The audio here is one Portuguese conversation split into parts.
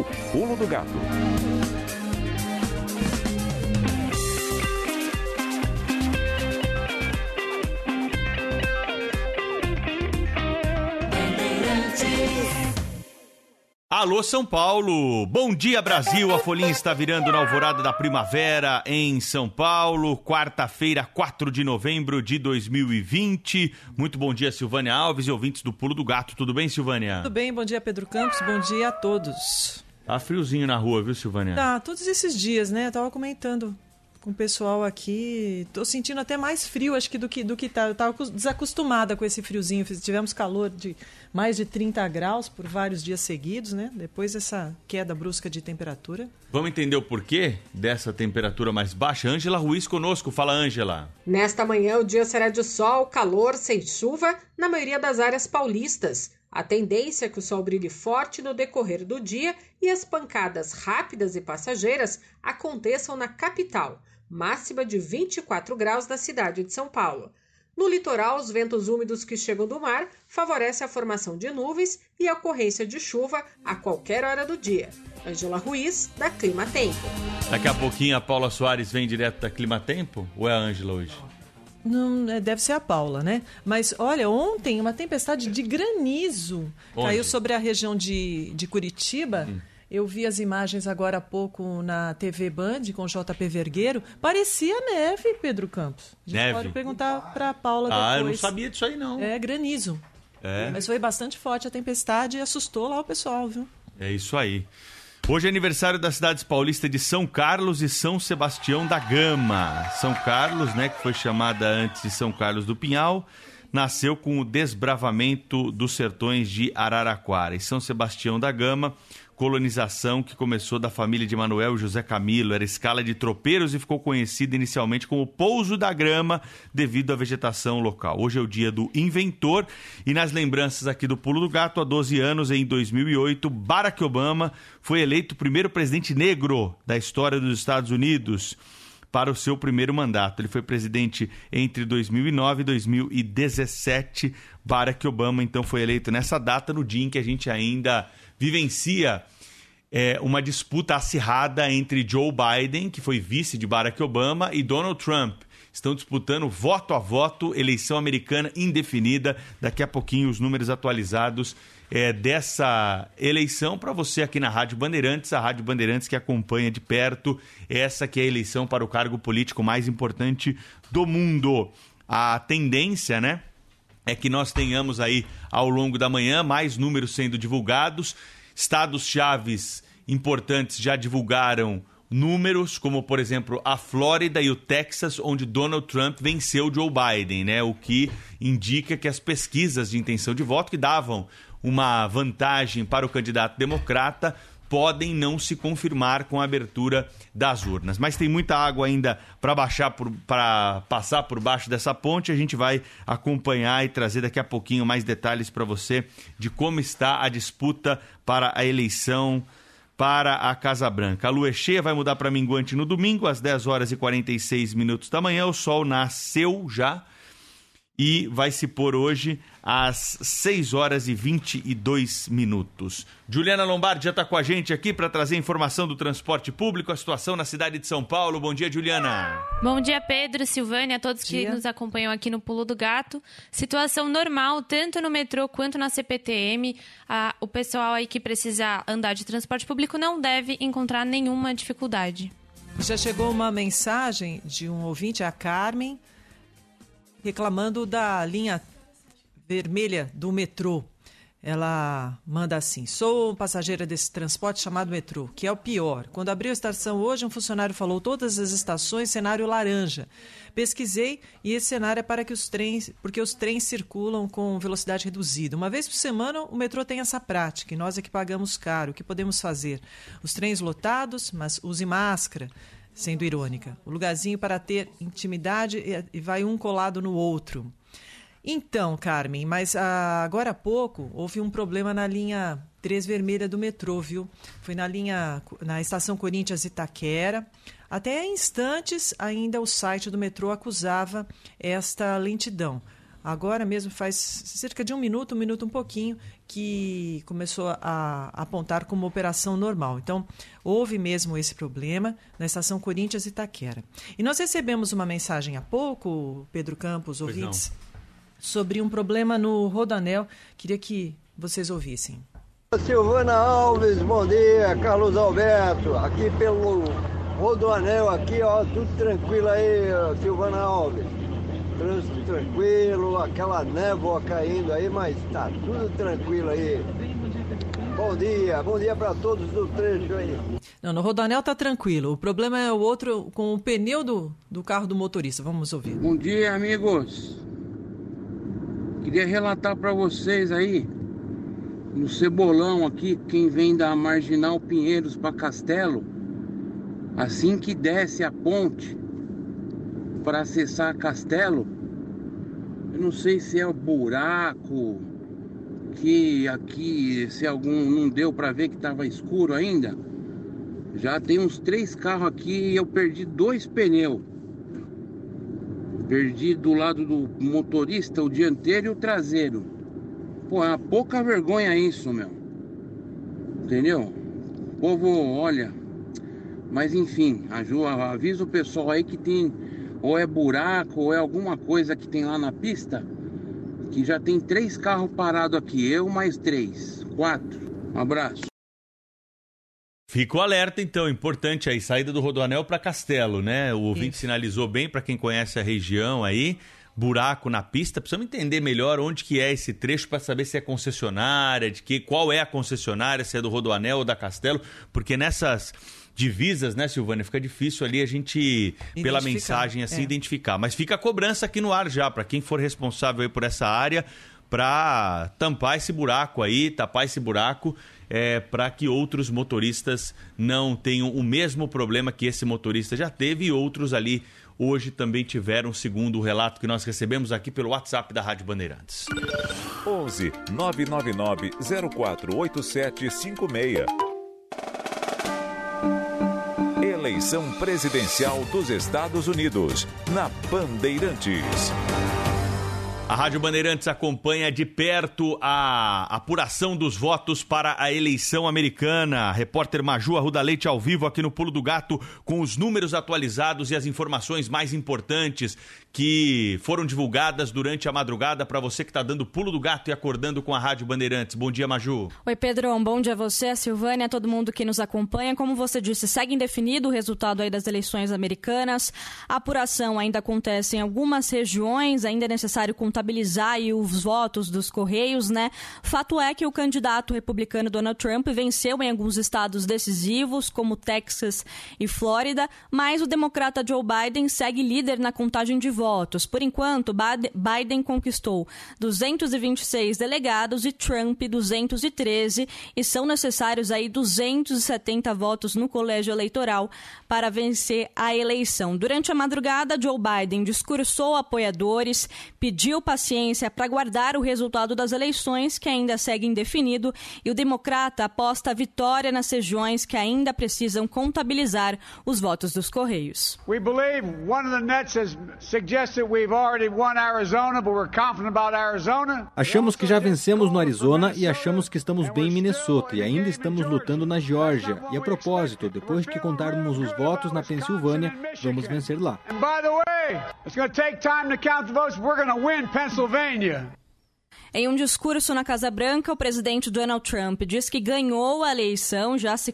o pulo do gato. Alô São Paulo! Bom dia Brasil! A folhinha está virando na alvorada da primavera em São Paulo, quarta-feira, 4 de novembro de 2020. Muito bom dia, Silvânia Alves e ouvintes do Pulo do Gato. Tudo bem, Silvânia? Tudo bem, bom dia, Pedro Campos. Bom dia a todos. Tá friozinho na rua, viu, Silvânia? Tá, todos esses dias, né? Eu tava comentando com o pessoal aqui. Tô sentindo até mais frio, acho que do que do que tá. Eu tava desacostumada com esse friozinho. Tivemos calor de mais de 30 graus por vários dias seguidos, né? Depois dessa queda brusca de temperatura. Vamos entender o porquê dessa temperatura mais baixa? Ângela Ruiz conosco. Fala, Ângela. Nesta manhã, o dia será de sol, calor, sem chuva, na maioria das áreas paulistas. A tendência é que o sol brilhe forte no decorrer do dia e as pancadas rápidas e passageiras aconteçam na capital, máxima de 24 graus na cidade de São Paulo. No litoral, os ventos úmidos que chegam do mar favorecem a formação de nuvens e a ocorrência de chuva a qualquer hora do dia. Angela Ruiz, da Clima Tempo. Daqui a pouquinho a Paula Soares vem direto da Clima Tempo? Ou é a Ângela hoje? Não, é, deve ser a Paula, né? Mas olha, ontem uma tempestade de granizo Onde? caiu sobre a região de, de Curitiba. Hum. Eu vi as imagens agora há pouco na TV Band com o JP Vergueiro. Parecia neve, Pedro Campos. A gente Neve? pode perguntar para a Paula Ah, eu depois. não sabia disso aí, não. É granizo. É. Mas foi bastante forte a tempestade e assustou lá o pessoal, viu? É isso aí. Hoje é aniversário das cidades paulistas de São Carlos e São Sebastião da Gama. São Carlos, né, que foi chamada antes de São Carlos do Pinhal, nasceu com o desbravamento dos sertões de Araraquara. E São Sebastião da Gama, colonização que começou da família de Manuel José Camilo, era escala de tropeiros e ficou conhecida inicialmente como Pouso da Grama devido à vegetação local. Hoje é o dia do inventor e nas lembranças aqui do Pulo do Gato, há 12 anos, em 2008, Barack Obama foi eleito o primeiro presidente negro da história dos Estados Unidos para o seu primeiro mandato. Ele foi presidente entre 2009 e 2017. Barack Obama, então, foi eleito nessa data, no dia em que a gente ainda vivencia é, uma disputa acirrada entre Joe Biden, que foi vice de Barack Obama, e Donald Trump. Estão disputando voto a voto, eleição americana indefinida. Daqui a pouquinho, os números atualizados é, dessa eleição para você aqui na Rádio Bandeirantes, a Rádio Bandeirantes que acompanha de perto essa que é a eleição para o cargo político mais importante do mundo. A tendência, né? é que nós tenhamos aí ao longo da manhã mais números sendo divulgados. Estados chaves importantes já divulgaram números, como por exemplo a Flórida e o Texas, onde Donald Trump venceu Joe Biden, né? O que indica que as pesquisas de intenção de voto que davam uma vantagem para o candidato democrata podem não se confirmar com a abertura das urnas. Mas tem muita água ainda para baixar para passar por baixo dessa ponte. A gente vai acompanhar e trazer daqui a pouquinho mais detalhes para você de como está a disputa para a eleição para a Casa Branca. A lua é cheia, vai mudar para minguante no domingo, às 10 horas e 46 minutos da manhã. O sol nasceu já e vai se pôr hoje às 6 horas e 22 minutos. Juliana Lombardi já está com a gente aqui para trazer informação do transporte público, a situação na cidade de São Paulo. Bom dia, Juliana. Bom dia, Pedro, Silvânia, a todos que nos acompanham aqui no Pulo do Gato. Situação normal, tanto no metrô quanto na CPTM. Ah, o pessoal aí que precisa andar de transporte público não deve encontrar nenhuma dificuldade. Já chegou uma mensagem de um ouvinte, a Carmen, reclamando da linha vermelha do metrô. Ela manda assim: Sou passageira desse transporte chamado metrô, que é o pior. Quando abriu a estação hoje, um funcionário falou todas as estações, cenário laranja. Pesquisei e esse cenário é para que os trens, porque os trens circulam com velocidade reduzida. Uma vez por semana, o metrô tem essa prática e nós é que pagamos caro. O que podemos fazer? Os trens lotados, mas use máscara sendo irônica. O lugarzinho para ter intimidade e vai um colado no outro. Então, Carmen, mas ah, agora há pouco houve um problema na linha 3 vermelha do metrô, viu? Foi na linha na estação Corinthians Itaquera. Até instantes ainda o site do metrô acusava esta lentidão. Agora mesmo faz cerca de um minuto, um minuto um pouquinho, que começou a, apontar como operação normal. Então, houve mesmo esse problema na estação Corinthians Itaquera. E nós recebemos uma mensagem há pouco, Pedro Campos, ouvintes, sobre um problema no Rodanel. Queria que vocês ouvissem. Silvana Alves, bom dia. Carlos Alberto, aqui pelo Rodoanel, aqui, ó, tudo tranquilo aí, Silvana Alves. Trânsito tranquilo, aquela névoa caindo aí, mas tá tudo tranquilo aí. Bom dia, bom dia para todos do trecho aí. Não, no Rodanel tá tranquilo. O problema é o outro com o pneu do, do carro do motorista. Vamos ouvir. Bom dia, amigos. Queria relatar para vocês aí, no Cebolão aqui, quem vem da Marginal Pinheiros para Castelo, assim que desce a ponte para acessar Castelo, eu não sei se é o buraco que aqui, se algum não deu para ver que estava escuro ainda. Já tem uns três carros aqui e eu perdi dois pneus. Perdi do lado do motorista o dianteiro e o traseiro. Pô, é uma pouca vergonha isso, meu. Entendeu? O povo, olha. Mas enfim, avisa o pessoal aí que tem ou é buraco ou é alguma coisa que tem lá na pista. Que já tem três carros parados aqui. Eu mais três. Quatro. Um abraço. Fica o alerta, então, importante aí, saída do Rodoanel para Castelo, né? O ouvinte Isso. sinalizou bem para quem conhece a região aí, buraco na pista. Precisamos entender melhor onde que é esse trecho para saber se é concessionária, de que qual é a concessionária, se é do Rodoanel ou da Castelo, porque nessas divisas, né, Silvânia, fica difícil ali a gente, pela mensagem assim, é. identificar. Mas fica a cobrança aqui no ar já, para quem for responsável por essa área, para tampar esse buraco aí, tapar esse buraco é, para que outros motoristas não tenham o mesmo problema que esse motorista já teve e outros ali hoje também tiveram, segundo o relato que nós recebemos aqui pelo WhatsApp da Rádio Bandeirantes. 11 999 048756. Eleição Presidencial dos Estados Unidos, na Bandeirantes. A Rádio Bandeirantes acompanha de perto a apuração dos votos para a eleição americana. Repórter Maju Arruda Leite ao vivo aqui no Pulo do Gato com os números atualizados e as informações mais importantes que foram divulgadas durante a madrugada para você que está dando pulo do gato e acordando com a Rádio Bandeirantes. Bom dia, Maju. Oi, Pedro. Um bom dia a você, a Silvânia, a todo mundo que nos acompanha. Como você disse, segue indefinido o resultado aí das eleições americanas. A apuração ainda acontece em algumas regiões, ainda é necessário contabilizar os votos dos Correios, né? Fato é que o candidato republicano Donald Trump venceu em alguns estados decisivos, como Texas e Flórida, mas o democrata Joe Biden segue líder na contagem de votos. Por enquanto, Biden conquistou 226 delegados e Trump 213 e são necessários aí 270 votos no colégio eleitoral para vencer a eleição. Durante a madrugada, Joe Biden discursou apoiadores, pediu paciência para guardar o resultado das eleições, que ainda segue indefinido, e o democrata aposta a vitória nas regiões que ainda precisam contabilizar os votos dos Correios. We believe one of the nets has Achamos que já vencemos no Arizona e achamos que estamos bem em Minnesota e ainda estamos lutando na Geórgia. E a propósito, depois que contarmos os votos na Pensilvânia, vamos vencer lá. Em um discurso na Casa Branca, o presidente Donald Trump diz que ganhou a eleição, já se,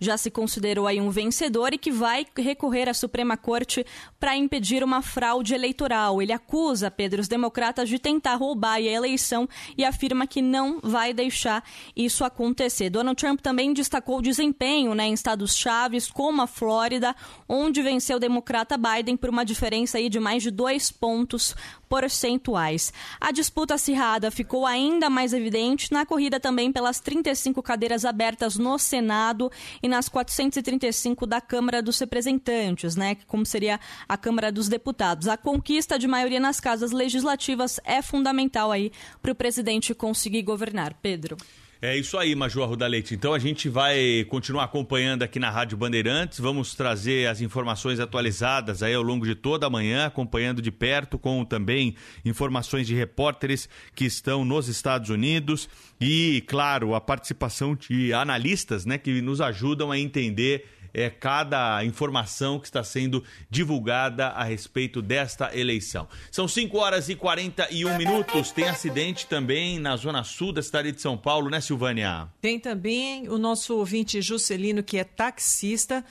já se considerou aí um vencedor e que vai recorrer à Suprema Corte para impedir uma fraude eleitoral. Ele acusa, Pedro, os democratas de tentar roubar a eleição e afirma que não vai deixar isso acontecer. Donald Trump também destacou o desempenho né, em estados chaves, como a Flórida, onde venceu o democrata Biden por uma diferença aí de mais de dois pontos percentuais. A disputa acirrada ficou ainda mais evidente na corrida também pelas 35 cadeiras abertas no Senado e nas 435 da Câmara dos Representantes, né, como seria a Câmara dos Deputados. A conquista de maioria nas casas legislativas é fundamental aí para o presidente conseguir governar. Pedro. É isso aí, Major Arruda Leite. Então a gente vai continuar acompanhando aqui na Rádio Bandeirantes. Vamos trazer as informações atualizadas aí ao longo de toda a manhã, acompanhando de perto, com também informações de repórteres que estão nos Estados Unidos e, claro, a participação de analistas né, que nos ajudam a entender é, cada informação que está sendo divulgada a respeito desta eleição. São 5 horas e 41 minutos. Tem acidente também na zona sul da cidade de São Paulo, né, Silvânia? Tem também o nosso ouvinte Juscelino, que é taxista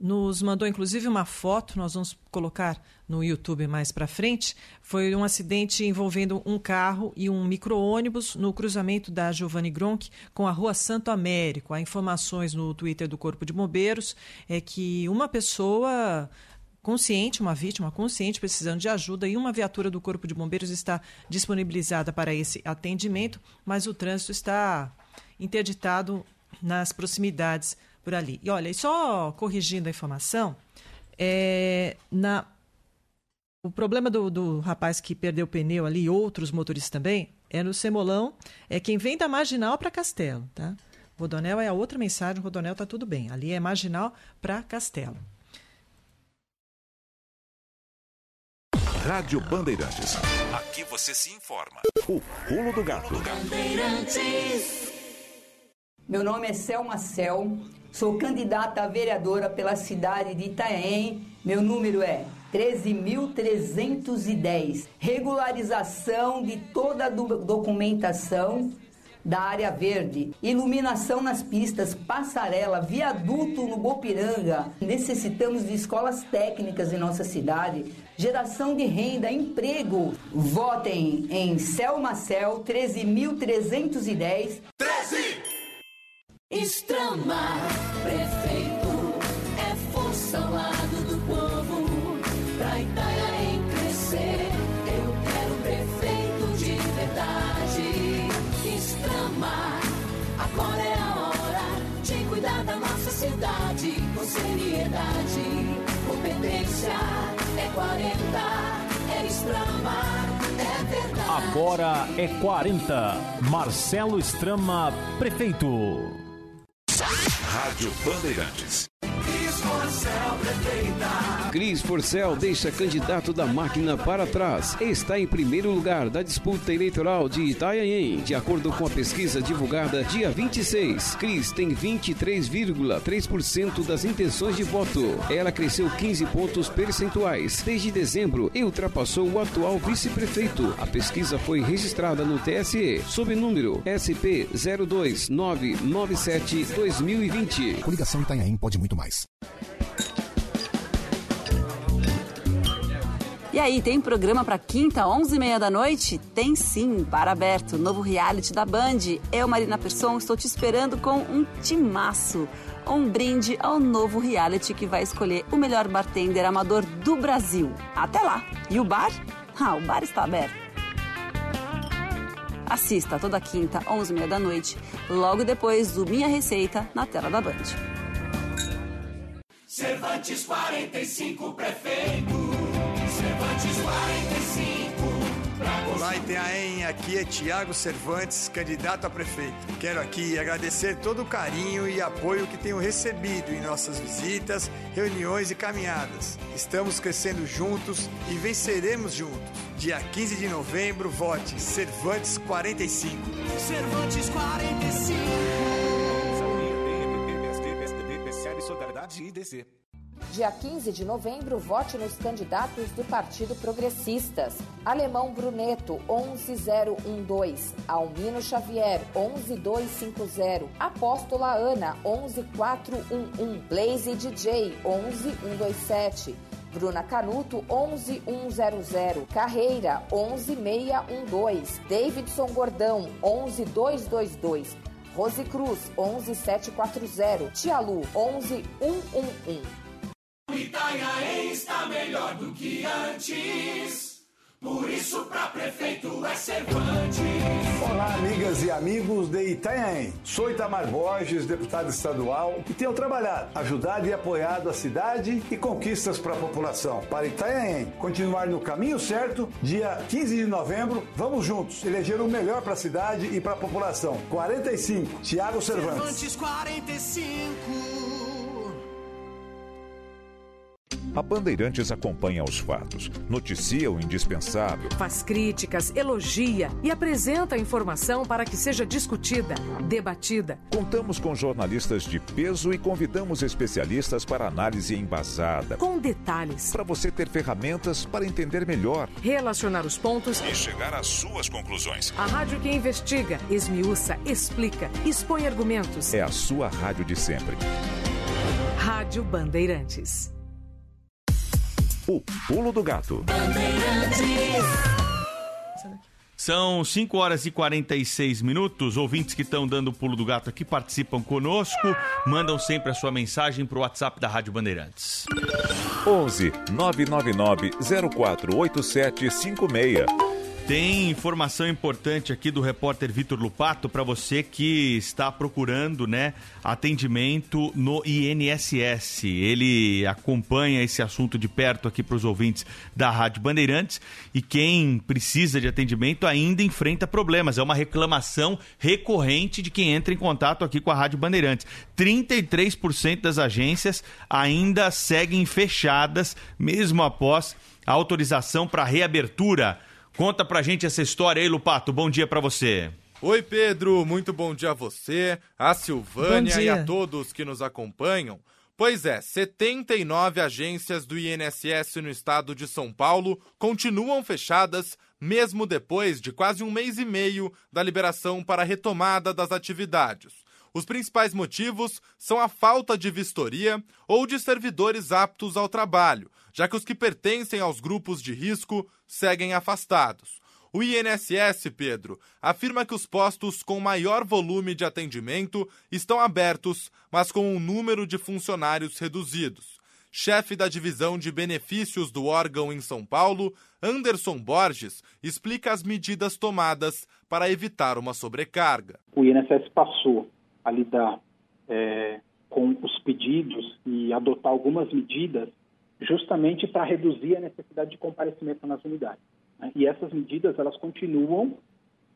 nos mandou inclusive uma foto, nós vamos colocar no YouTube mais para frente. Foi um acidente envolvendo um carro e um micro-ônibus no cruzamento da Giovanni Gronk com a Rua Santo Américo. Há informações no Twitter do Corpo de Bombeiros é que uma pessoa consciente, uma vítima consciente precisando de ajuda e uma viatura do Corpo de Bombeiros está disponibilizada para esse atendimento, mas o trânsito está interditado nas proximidades por ali. E olha, e só corrigindo a informação, é, na, o problema do, do rapaz que perdeu o pneu ali, e outros motoristas também, é no Semolão, é quem vem da Marginal para Castelo, tá? Rodonel é a outra mensagem, Rodonel tá tudo bem. Ali é Marginal para Castelo. Rádio Bandeirantes. Aqui você se informa. O pulo do gato. Meu nome é Selma Cel, Sou candidata a vereadora pela cidade de Itanhaém. Meu número é 13.310. Regularização de toda a documentação da área verde, iluminação nas pistas, passarela, viaduto no Bopiranga. Necessitamos de escolas técnicas em nossa cidade, geração de renda, emprego. Votem em Selma Cel 13.310. 13! Estrama, prefeito, é força ao lado do povo, pra Itanhaém crescer. Eu quero prefeito de verdade. Estrama, agora é a hora de cuidar da nossa cidade com seriedade. Competência é 40, é Estrama, é. Agora é 40. Marcelo Estrama, prefeito. Rádio Bandeirantes. Cris Porcel deixa candidato da máquina para trás. Está em primeiro lugar da disputa eleitoral de Itanhaém. De acordo com a pesquisa divulgada dia 26, Cris tem 23,3% das intenções de voto. Ela cresceu 15 pontos percentuais desde dezembro e ultrapassou o atual vice-prefeito. A pesquisa foi registrada no TSE sob número SP 02997-2020. Coligação Itanhaém pode muito mais. E aí, tem programa para quinta, 11h30 da noite? Tem sim, para aberto, novo reality da Band. Eu, Marina Persson, estou te esperando com um timaço. Um brinde ao novo reality que vai escolher o melhor bartender amador do Brasil. Até lá! E o bar? Ah, o bar está aberto. Assista toda quinta, 11h30 da noite, logo depois do Minha Receita, na tela da Band. Cervantes 45, prefeito. Cervantes 45. Olá, Itanhaém, aqui é Tiago Cervantes, candidato a prefeito. Quero aqui agradecer todo o carinho e apoio que tenho recebido em nossas visitas, reuniões e caminhadas. Estamos crescendo juntos e venceremos juntos. Dia 15 de novembro, vote Cervantes 45. Cervantes 45. PSDB, PSDB, PSDB, Solidariedade e. Dia 15 de novembro, vote nos candidatos do Partido Progressistas. Alemão Bruneto, 11012. Almino Xavier, 11250. Apóstola Ana, 11411. Blaze DJ, 11127. Bruna Canuto, 11100. Carreira, 11612. Davidson Gordão, 11222. Rose Cruz, 11740. Tia Lu, 11111. Itanhaém está melhor do que antes. Por isso, pra prefeito é Cervantes. Olá, amigas e amigos de Itanhaém. Sou Itamar Borges, deputado estadual, e tenho trabalhado, ajudado e apoiado a cidade e conquistas para a população. Para Itanhaém continuar no caminho certo, dia 15 de novembro, vamos juntos eleger o melhor para a cidade e para a população. 45, Tiago Cervantes. Cervantes 45. A Bandeirantes acompanha os fatos, noticia o indispensável, Faz críticas, elogia e apresenta a informação para que seja discutida, debatida. Contamos com jornalistas de peso e convidamos especialistas para análise embasada. Com detalhes. Para você ter ferramentas para entender melhor Relacionar os pontos. e chegar às suas conclusões. A rádio que investiga, esmiuça, explica, expõe argumentos. É a sua rádio de sempre. Rádio Bandeirantes. O Pulo do Gato. São 5 horas e 46 minutos. Ouvintes que estão dando o pulo do gato aqui participam conosco. Mandam sempre a sua mensagem para o WhatsApp da Rádio Bandeirantes. 11 999 048756. Tem informação importante aqui do repórter Vitor Lupato para você que está procurando, né, atendimento no INSS. Ele acompanha esse assunto de perto aqui para os ouvintes da Rádio Bandeirantes e quem precisa de atendimento ainda enfrenta problemas. É uma reclamação recorrente de quem entra em contato aqui com a Rádio Bandeirantes. 33% das agências ainda seguem fechadas mesmo após a autorização para reabertura. Conta pra gente essa história aí, Lupato. Bom dia pra você. Oi, Pedro. Muito bom dia a você, a Silvânia e a todos que nos acompanham. Pois é, 79 agências do INSS no estado de São Paulo continuam fechadas, mesmo depois de quase um mês e meio da liberação para a retomada das atividades. Os principais motivos são a falta de vistoria ou de servidores aptos ao trabalho, já que os que pertencem aos grupos de risco seguem afastados. O INSS, Pedro, afirma que os postos com maior volume de atendimento estão abertos, mas com um número de funcionários reduzidos. Chefe da divisão de benefícios do órgão em São Paulo, Anderson Borges, explica as medidas tomadas para evitar uma sobrecarga. o INSS passou a lidar é, com os pedidos e adotar algumas medidas justamente para reduzir a necessidade de comparecimento nas unidades. né? E essas medidas elas continuam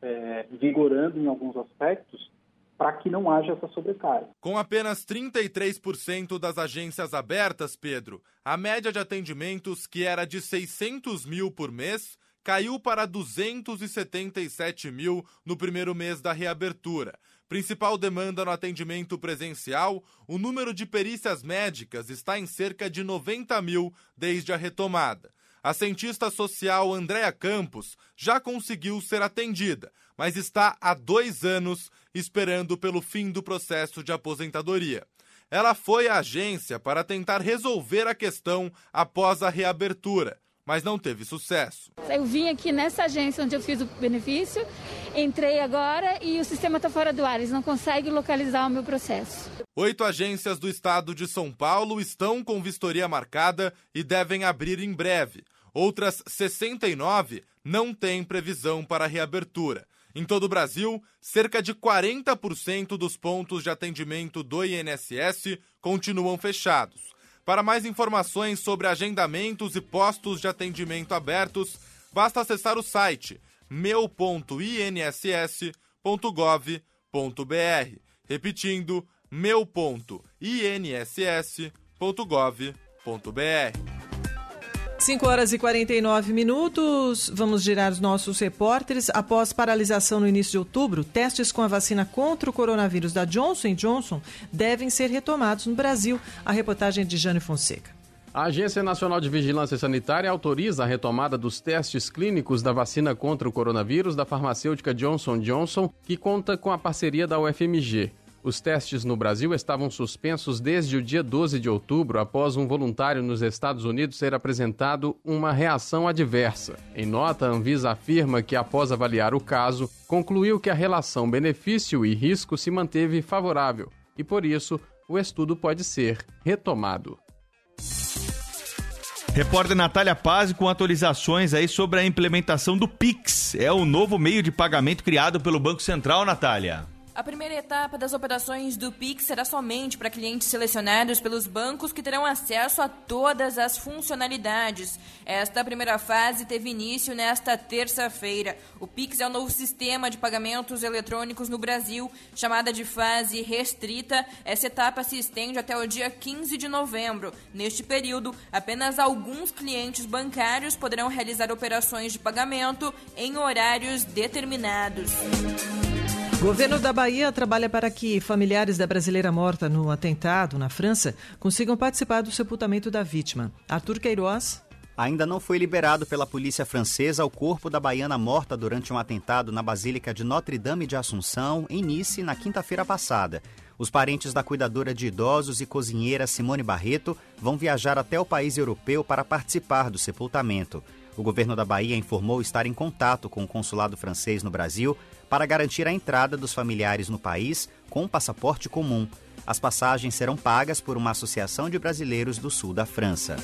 é, vigorando em alguns aspectos para que não haja essa sobrecarga. Com apenas 33% das agências abertas, Pedro, a média de atendimentos, que era de 600 mil por mês, caiu para 277 mil no primeiro mês da reabertura. Principal demanda no atendimento presencial, o número de perícias médicas está em cerca de 90 mil desde a retomada. A cientista social Andréa Campos já conseguiu ser atendida, mas está há dois anos esperando pelo fim do processo de aposentadoria. Ela foi à agência para tentar resolver a questão após a reabertura, mas não teve sucesso. Eu vim aqui nessa agência onde eu fiz o benefício, entrei agora e o sistema está fora do ar. Eles não conseguem localizar o meu processo. Oito agências do estado de São Paulo estão com vistoria marcada e devem abrir em breve. Outras 69 não têm previsão para reabertura. Em todo o Brasil, cerca de 40% dos pontos de atendimento do INSS continuam fechados. Para mais informações sobre agendamentos e postos de atendimento abertos, basta acessar o site meu.inss.gov.br. Repetindo, meu.inss.gov.br. 5 horas e 49 minutos. Vamos girar os nossos repórteres. Após paralisação no início de outubro, testes com a vacina contra o coronavírus da Johnson Johnson devem ser retomados no Brasil. A reportagem é de Jane Fonseca. A Agência Nacional de Vigilância Sanitária autoriza a retomada dos testes clínicos da vacina contra o coronavírus da farmacêutica Johnson Johnson, que conta com a parceria da UFMG. Os testes no Brasil estavam suspensos desde o dia 12 de outubro, após um voluntário nos Estados Unidos ser apresentado uma reação adversa. Em nota, a Anvisa afirma que, após avaliar o caso, concluiu que a relação benefício e risco se manteve favorável e, por isso, o estudo pode ser retomado. Repórter Natália Paz com atualizações aí sobre a implementação do Pix. É o novo meio de pagamento criado pelo Banco Central, Natália. A primeira etapa das operações do Pix será somente para clientes selecionados pelos bancos que terão acesso a todas as funcionalidades. Esta primeira fase teve início nesta terça-feira. O Pix é o novo sistema de pagamentos eletrônicos no Brasil, chamada de fase restrita. Essa etapa se estende até o dia 15 de novembro. Neste período, apenas alguns clientes bancários poderão realizar operações de pagamento em horários determinados. Governo da Bahia trabalha para que familiares da brasileira morta no atentado na França consigam participar do sepultamento da vítima. Arthur Queiroz. Ainda não foi liberado pela polícia francesa o corpo da baiana morta durante um atentado na Basílica de Notre-Dame de Assunção, em Nice, na quinta-feira passada. Os parentes da cuidadora de idosos e cozinheira Simone Barreto vão viajar até o país europeu para participar do sepultamento. O governo da Bahia informou estar em contato com o consulado francês no Brasil para garantir a entrada dos familiares no país com um passaporte comum. As passagens serão pagas por uma associação de brasileiros do sul da França.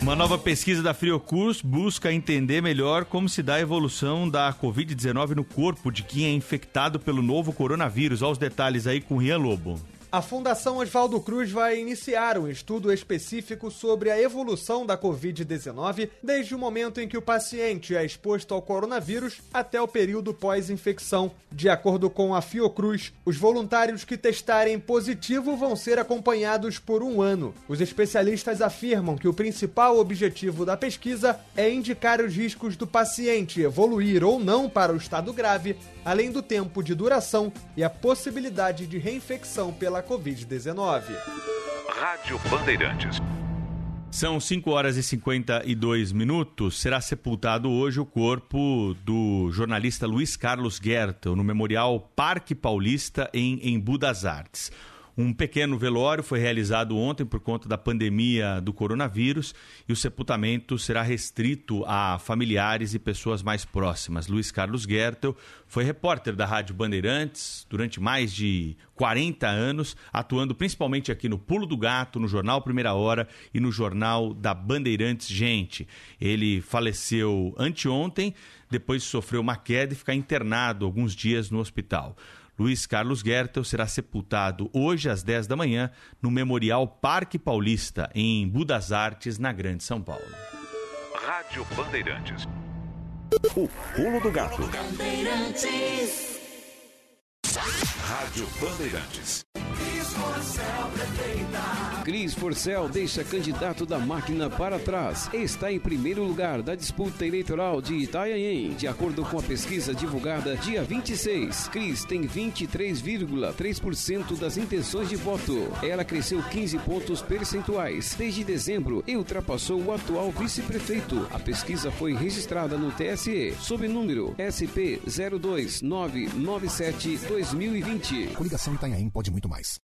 Uma nova pesquisa da Fiocruz busca entender melhor como se dá a evolução da Covid-19 no corpo de quem é infectado pelo novo coronavírus. Olha os detalhes aí com Rian Lobo. A Fundação Oswaldo Cruz vai iniciar um estudo específico sobre a evolução da Covid-19 desde o momento em que o paciente é exposto ao coronavírus até o período pós-infecção. De acordo com a Fiocruz, os voluntários que testarem positivo vão ser acompanhados por um ano. Os especialistas afirmam que o principal objetivo da pesquisa é indicar os riscos do paciente evoluir ou não para o estado grave, além do tempo de duração e a possibilidade de reinfecção pela Covid-19. Rádio Bandeirantes. São 5 horas e 52 minutos. Será sepultado hoje o corpo do jornalista Luiz Carlos Gertel no Memorial Parque Paulista em Embu das Artes. Um pequeno velório foi realizado ontem por conta da pandemia do coronavírus e o sepultamento será restrito a familiares e pessoas mais próximas. Luiz Carlos Gertel foi repórter da Rádio Bandeirantes durante mais de 40 anos, atuando principalmente aqui no Pulo do Gato, no Jornal Primeira Hora e no Jornal da Bandeirantes Gente. Ele faleceu anteontem, depois sofreu uma queda e ficar internado alguns dias no hospital. Luiz Carlos Gertel será sepultado hoje às 10 da manhã no Memorial Parque Paulista, em Embu das Artes, na Grande São Paulo. Rádio Bandeirantes. O pulo do gato. Rádio Bandeirantes. Cris Forcel deixa candidato da máquina para trás. Está em primeiro lugar da disputa eleitoral de Itanhaém. De acordo com a pesquisa divulgada dia 26, Cris tem 23,3% das intenções de voto. Ela cresceu 15 pontos percentuais desde dezembro e ultrapassou o atual vice-prefeito. A pesquisa foi registrada no TSE sob número SP 02997-2020. Coligação Itanhaém pode muito mais.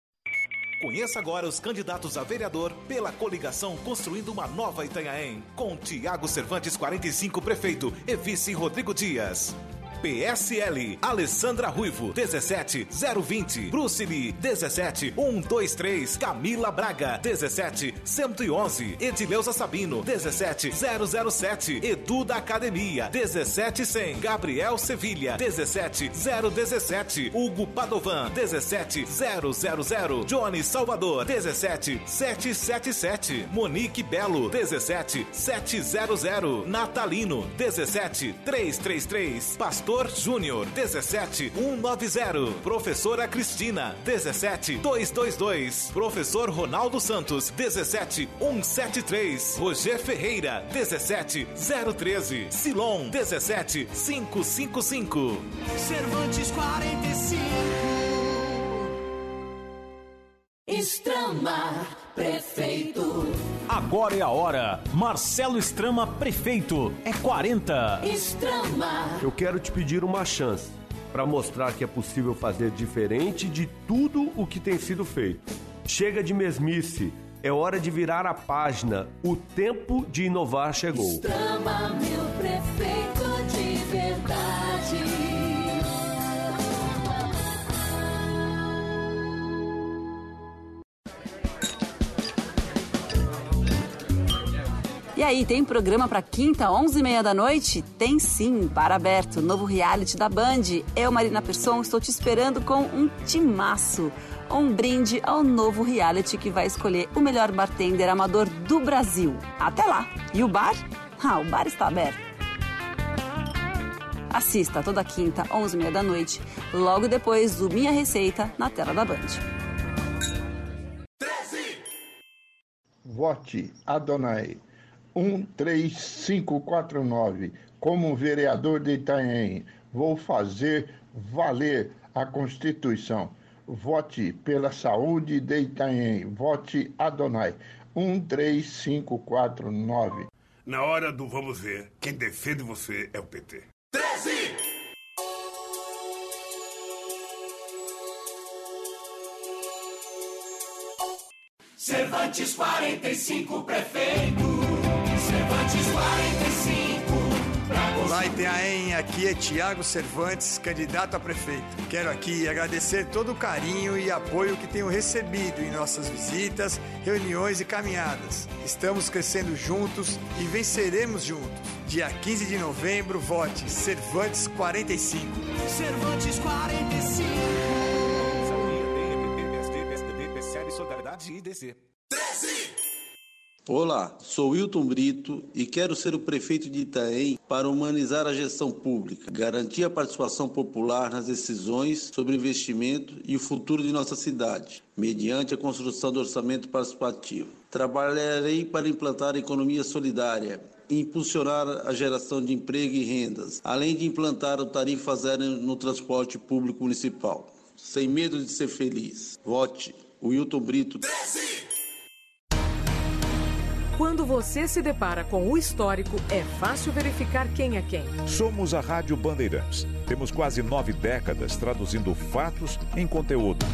Conheça agora os candidatos a vereador pela coligação Construindo uma Nova Itanhaém, com Tiago Cervantes 45 prefeito e vice Rodrigo Dias. PSL, Alessandra Ruivo, 17020, Bruce Lee, 17123, Camila Braga, 17111, Edileuza Sabino, 17007, Edu da Academia, 17100, Gabriel Sevilha, 17017, Hugo Padovan, 17000, Johnny Salvador, 17777, Monique Belo, 17700, Natalino, 17333, Pastor Júnior, 17190. Professora Cristina, 17222. Professor Ronaldo Santos, 17173. Roger Ferreira, 17013. Silon, 17555. Cervantes 45. Estrama, prefeito. Agora é a hora. Marcelo Estrama, prefeito. É 40. Estrama. Eu quero te pedir uma chance para mostrar que é possível fazer diferente de tudo o que tem sido feito. Chega de mesmice. É hora de virar a página. O tempo de inovar chegou. Estrama, meu prefeito de verdade. E aí, tem programa pra quinta, 11h30 da noite? Tem sim, para aberto, novo reality da Band. Eu, Marina Persson, estou te esperando com um timaço. Um brinde ao novo reality que vai escolher o melhor bartender amador do Brasil. Até lá! E o bar? Ah, o bar está aberto. Assista toda quinta, 11h30 da noite, logo depois do Minha Receita, na tela da Band. Vote Adonai 13549 como vereador de Itanhaém. Vou fazer valer a Constituição. Vote pela saúde de Itanhaém. Vote Adonai 13549. Na hora do vamos ver, quem defende você é o PT. Cervantes 45, prefeito. Cervantes 45. Olá, Itanhaém, aqui é Tiago Cervantes, candidato a prefeito. Quero aqui agradecer todo o carinho e apoio que tenho recebido em nossas visitas, reuniões e caminhadas. Estamos crescendo juntos e venceremos juntos. Dia 15 de novembro, vote Cervantes 45. Cervantes 45. PSDB, Solidariedade e DC. Olá, sou Wilton Brito e quero ser o prefeito de Itaém para humanizar a gestão pública, garantir a participação popular nas decisões sobre investimento e o futuro de nossa cidade, mediante a construção do orçamento participativo. Trabalharei para implantar a economia solidária e impulsionar a geração de emprego e rendas, além de implantar o tarifa zero no transporte público municipal. Sem medo de ser feliz. Vote Wilton Brito. Quando você se depara com o histórico, é fácil verificar quem é quem. Somos a Rádio Bandeirantes. Temos quase nove décadas traduzindo fatos em conteúdo.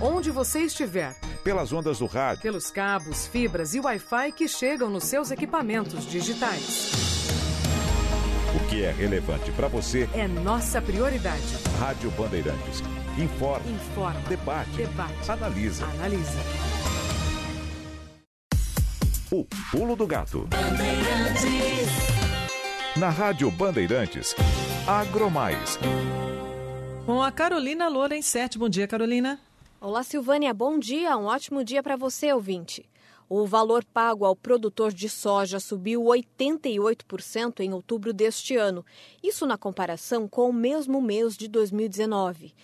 Onde você estiver, Pelas ondas do rádio, pelos cabos, fibras e Wi-Fi que chegam nos seus equipamentos digitais. o que é relevante para você, É nossa prioridade. Rádio Bandeirantes. Informa, Informa, debate, debate, analisa. analisa. O Pulo do Gato. Na Rádio Bandeirantes. Agromais. Com a Carolina Lorenzetti. Bom dia, Carolina. Olá, Silvânia. Bom dia. Um ótimo dia para você, ouvinte. O valor pago ao produtor de soja subiu 88% em outubro deste ano, isso na comparação com o mesmo mês de 2019.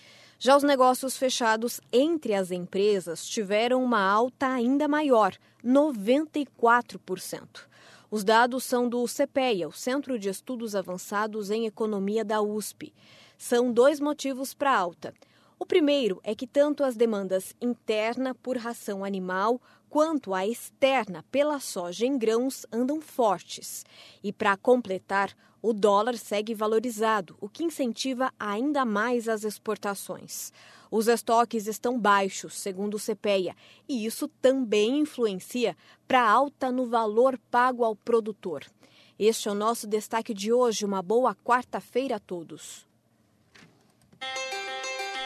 Já os negócios fechados entre as empresas tiveram uma alta ainda maior, 94%. Os dados são do CPEA, o Centro de Estudos Avançados em Economia da USP. São dois motivos para a alta. O primeiro é que tanto as demandas interna por ração animal quanto a externa pela soja em grãos andam fortes. E para completar, o dólar segue valorizado, o que incentiva ainda mais as exportações. Os estoques estão baixos, segundo o CPEA, e isso também influencia para a alta no valor pago ao produtor. Este é o nosso destaque de hoje. Uma boa quarta-feira a todos.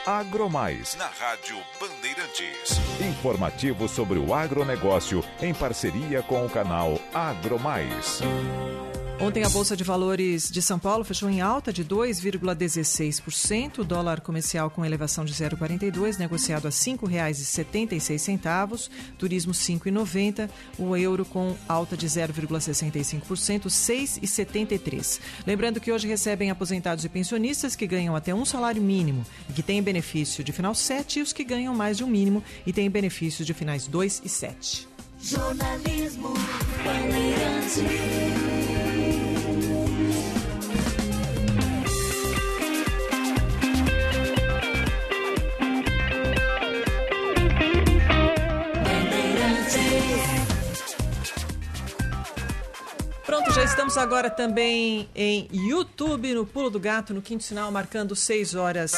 Agromais. Na Rádio Bandeirantes. Informativo sobre o agronegócio em parceria com o canal Agromais. Ontem a Bolsa de Valores de São Paulo fechou em alta de 2,16%, o dólar comercial com elevação de 0,42, negociado a R$ 5,76, turismo 5,90, o euro com alta de 0,65%, 6,73. Lembrando que hoje recebem aposentados e pensionistas que ganham até um salário mínimo e que têm benefício de final 7 e os que ganham mais de um mínimo e têm benefícios de finais 2 e 7. Jornalismo Bandeirantes. Pronto, já estamos agora também em YouTube, no Pulo do Gato, no quinto sinal, marcando 6 horas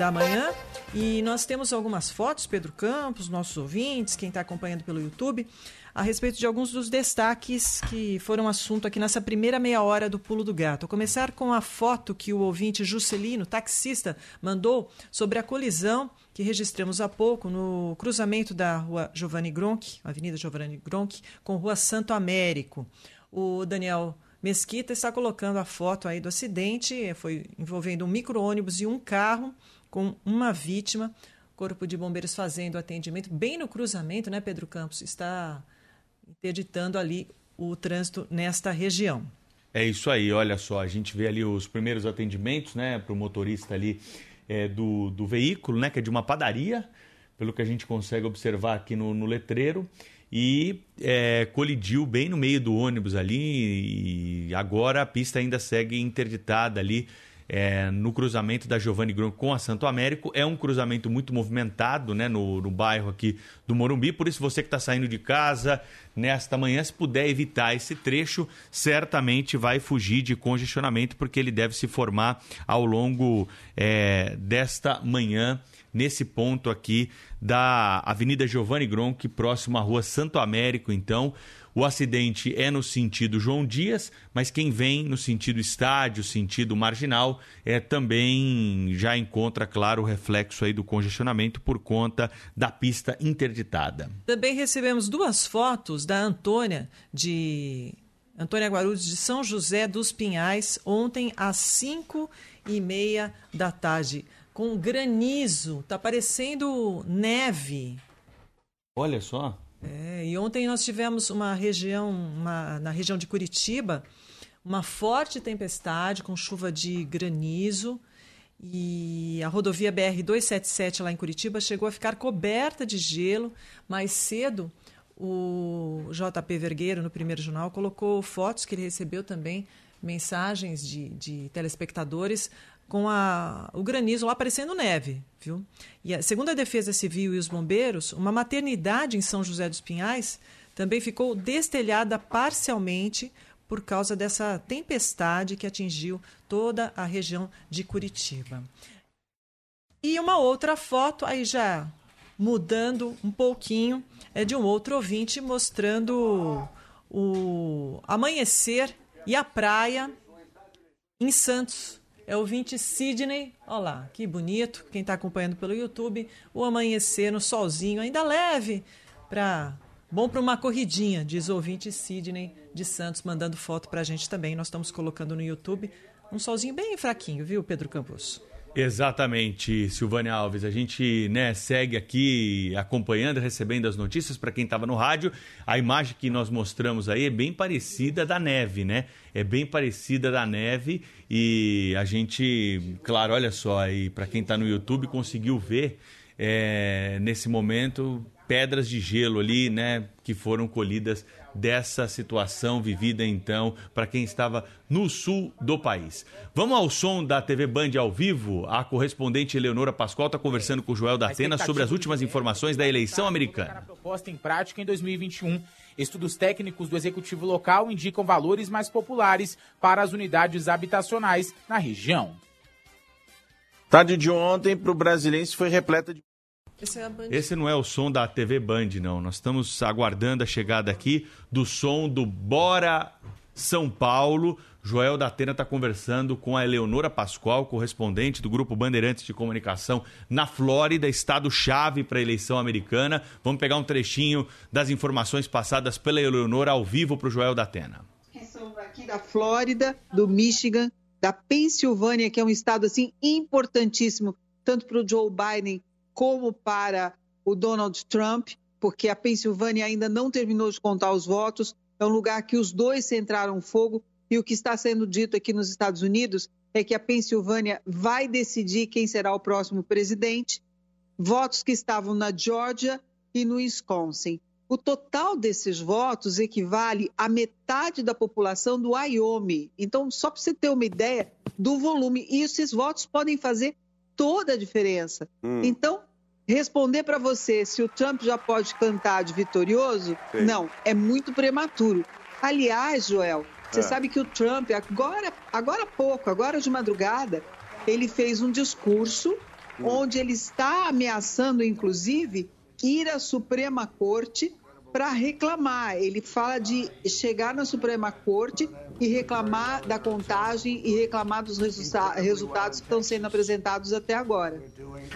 da manhã. E nós temos algumas fotos, Pedro Campos, nossos ouvintes, quem está acompanhando pelo YouTube, a respeito de alguns dos destaques que foram assunto aqui nessa primeira meia hora do Pulo do Gato. A começar com a foto que o ouvinte Juscelino, taxista, mandou sobre a colisão que registramos há pouco no cruzamento da rua Giovanni Gronchi, Avenida Giovanni Gronchi, com rua Santo Américo. O Daniel Mesquita está colocando a foto aí do acidente, foi envolvendo um micro-ônibus e um carro com uma vítima. Corpo de Bombeiros fazendo atendimento bem no cruzamento, né, Pedro Campos? Está interditando ali o trânsito nesta região. É isso aí, olha só, a gente vê ali os primeiros atendimentos, né, para o motorista ali é, do, do veículo, né, que é de uma padaria, pelo que a gente consegue observar aqui no, no letreiro e é, colidiu bem no meio do ônibus ali e agora a pista ainda segue interditada ali é, no cruzamento da Giovanni Gron com a Santo Américo. É um cruzamento muito movimentado né, no, no bairro aqui do Morumbi, por isso você que está saindo de casa nesta manhã, se puder evitar esse trecho, certamente vai fugir de congestionamento, porque ele deve se formar ao longo é, desta manhã nesse ponto aqui da Avenida Giovanni Gronchi, próximo à Rua Santo Américo, então. O acidente é no sentido João Dias, mas quem vem no sentido estádio, sentido marginal, é também já encontra, claro, o reflexo aí do congestionamento por conta da pista interditada. Também recebemos duas fotos da Antônia de Antônia Guarulhos de São José dos Pinhais, ontem às 5 e meia da tarde com granizo, tá parecendo neve. Olha só. É, e ontem nós tivemos uma região, uma, na região de Curitiba, uma forte tempestade com chuva de granizo. E a rodovia BR-277 lá em Curitiba chegou a ficar coberta de gelo. Mais cedo, o JP Vergueiro, no primeiro jornal, colocou fotos que ele recebeu também, mensagens de, de telespectadores com a, o granizo lá parecendo neve, viu? E a, segundo a Defesa Civil e os bombeiros, uma maternidade em São José dos Pinhais também ficou destelhada parcialmente por causa dessa tempestade que atingiu toda a região de Curitiba. E uma outra foto, aí já mudando um pouquinho, é de um outro ouvinte mostrando o amanhecer e a praia em Santos, é o ouvinte Sidney. Olha lá, que bonito. Quem está acompanhando pelo YouTube, o amanhecer no solzinho, ainda leve, para bom para uma corridinha, diz o ouvinte Sidney de Santos, mandando foto para a gente também. Nós estamos colocando no YouTube um solzinho bem fraquinho, viu, Pedro Campos? Exatamente, Silvânia Alves. A gente né, segue aqui acompanhando, recebendo as notícias para quem estava no rádio. A imagem que nós mostramos aí é bem parecida da neve, né? É bem parecida da neve e a gente, claro, olha só aí, para quem está no YouTube, conseguiu ver é, nesse momento pedras de gelo ali, né, que foram colhidas dessa situação vivida então para quem estava no sul do país. Vamos ao som da TV Band ao vivo. A correspondente Eleonora Pascoal está conversando com o Joel da Atena sobre as últimas informações da eleição americana. Proposta em prática em 2021. Estudos técnicos do executivo local indicam valores mais populares para as unidades habitacionais na região. Tarde de ontem para o brasileiro foi repleta de Esse, é Esse não é o som da TV Band, não. Nós estamos aguardando a chegada aqui do som do Bora São Paulo. Joel da Atena está conversando com a Eleonora Pascoal, correspondente do Grupo Bandeirantes de Comunicação na Flórida, estado-chave para a eleição americana. Vamos pegar um trechinho das informações passadas pela Eleonora ao vivo para o Joel da Atena. Aqui da Flórida, do Michigan, da Pensilvânia, que é um estado assim importantíssimo, tanto para o Joe Biden como para o Donald Trump, porque a Pensilvânia ainda não terminou de contar os votos. É um lugar que os dois centraram fogo. E o que está sendo dito aqui nos Estados Unidos é que a Pensilvânia vai decidir quem será o próximo presidente. Votos que estavam na Georgia e no Wisconsin. O total desses votos equivale à metade da população do Wyoming. Então, só para você ter uma ideia do volume, e esses votos podem fazer toda a diferença. Hum. Então, responder para você se o Trump já pode cantar de vitorioso, Sim. não, é muito prematuro. Aliás, Joel, Você É. sabe que o Trump, agora, agora há pouco, agora de madrugada, ele fez um discurso onde ele está ameaçando, inclusive, ir à Suprema Corte para reclamar. Ele fala de chegar na Suprema Corte e reclamar da contagem e reclamar dos resulta- resultados que estão sendo apresentados até agora.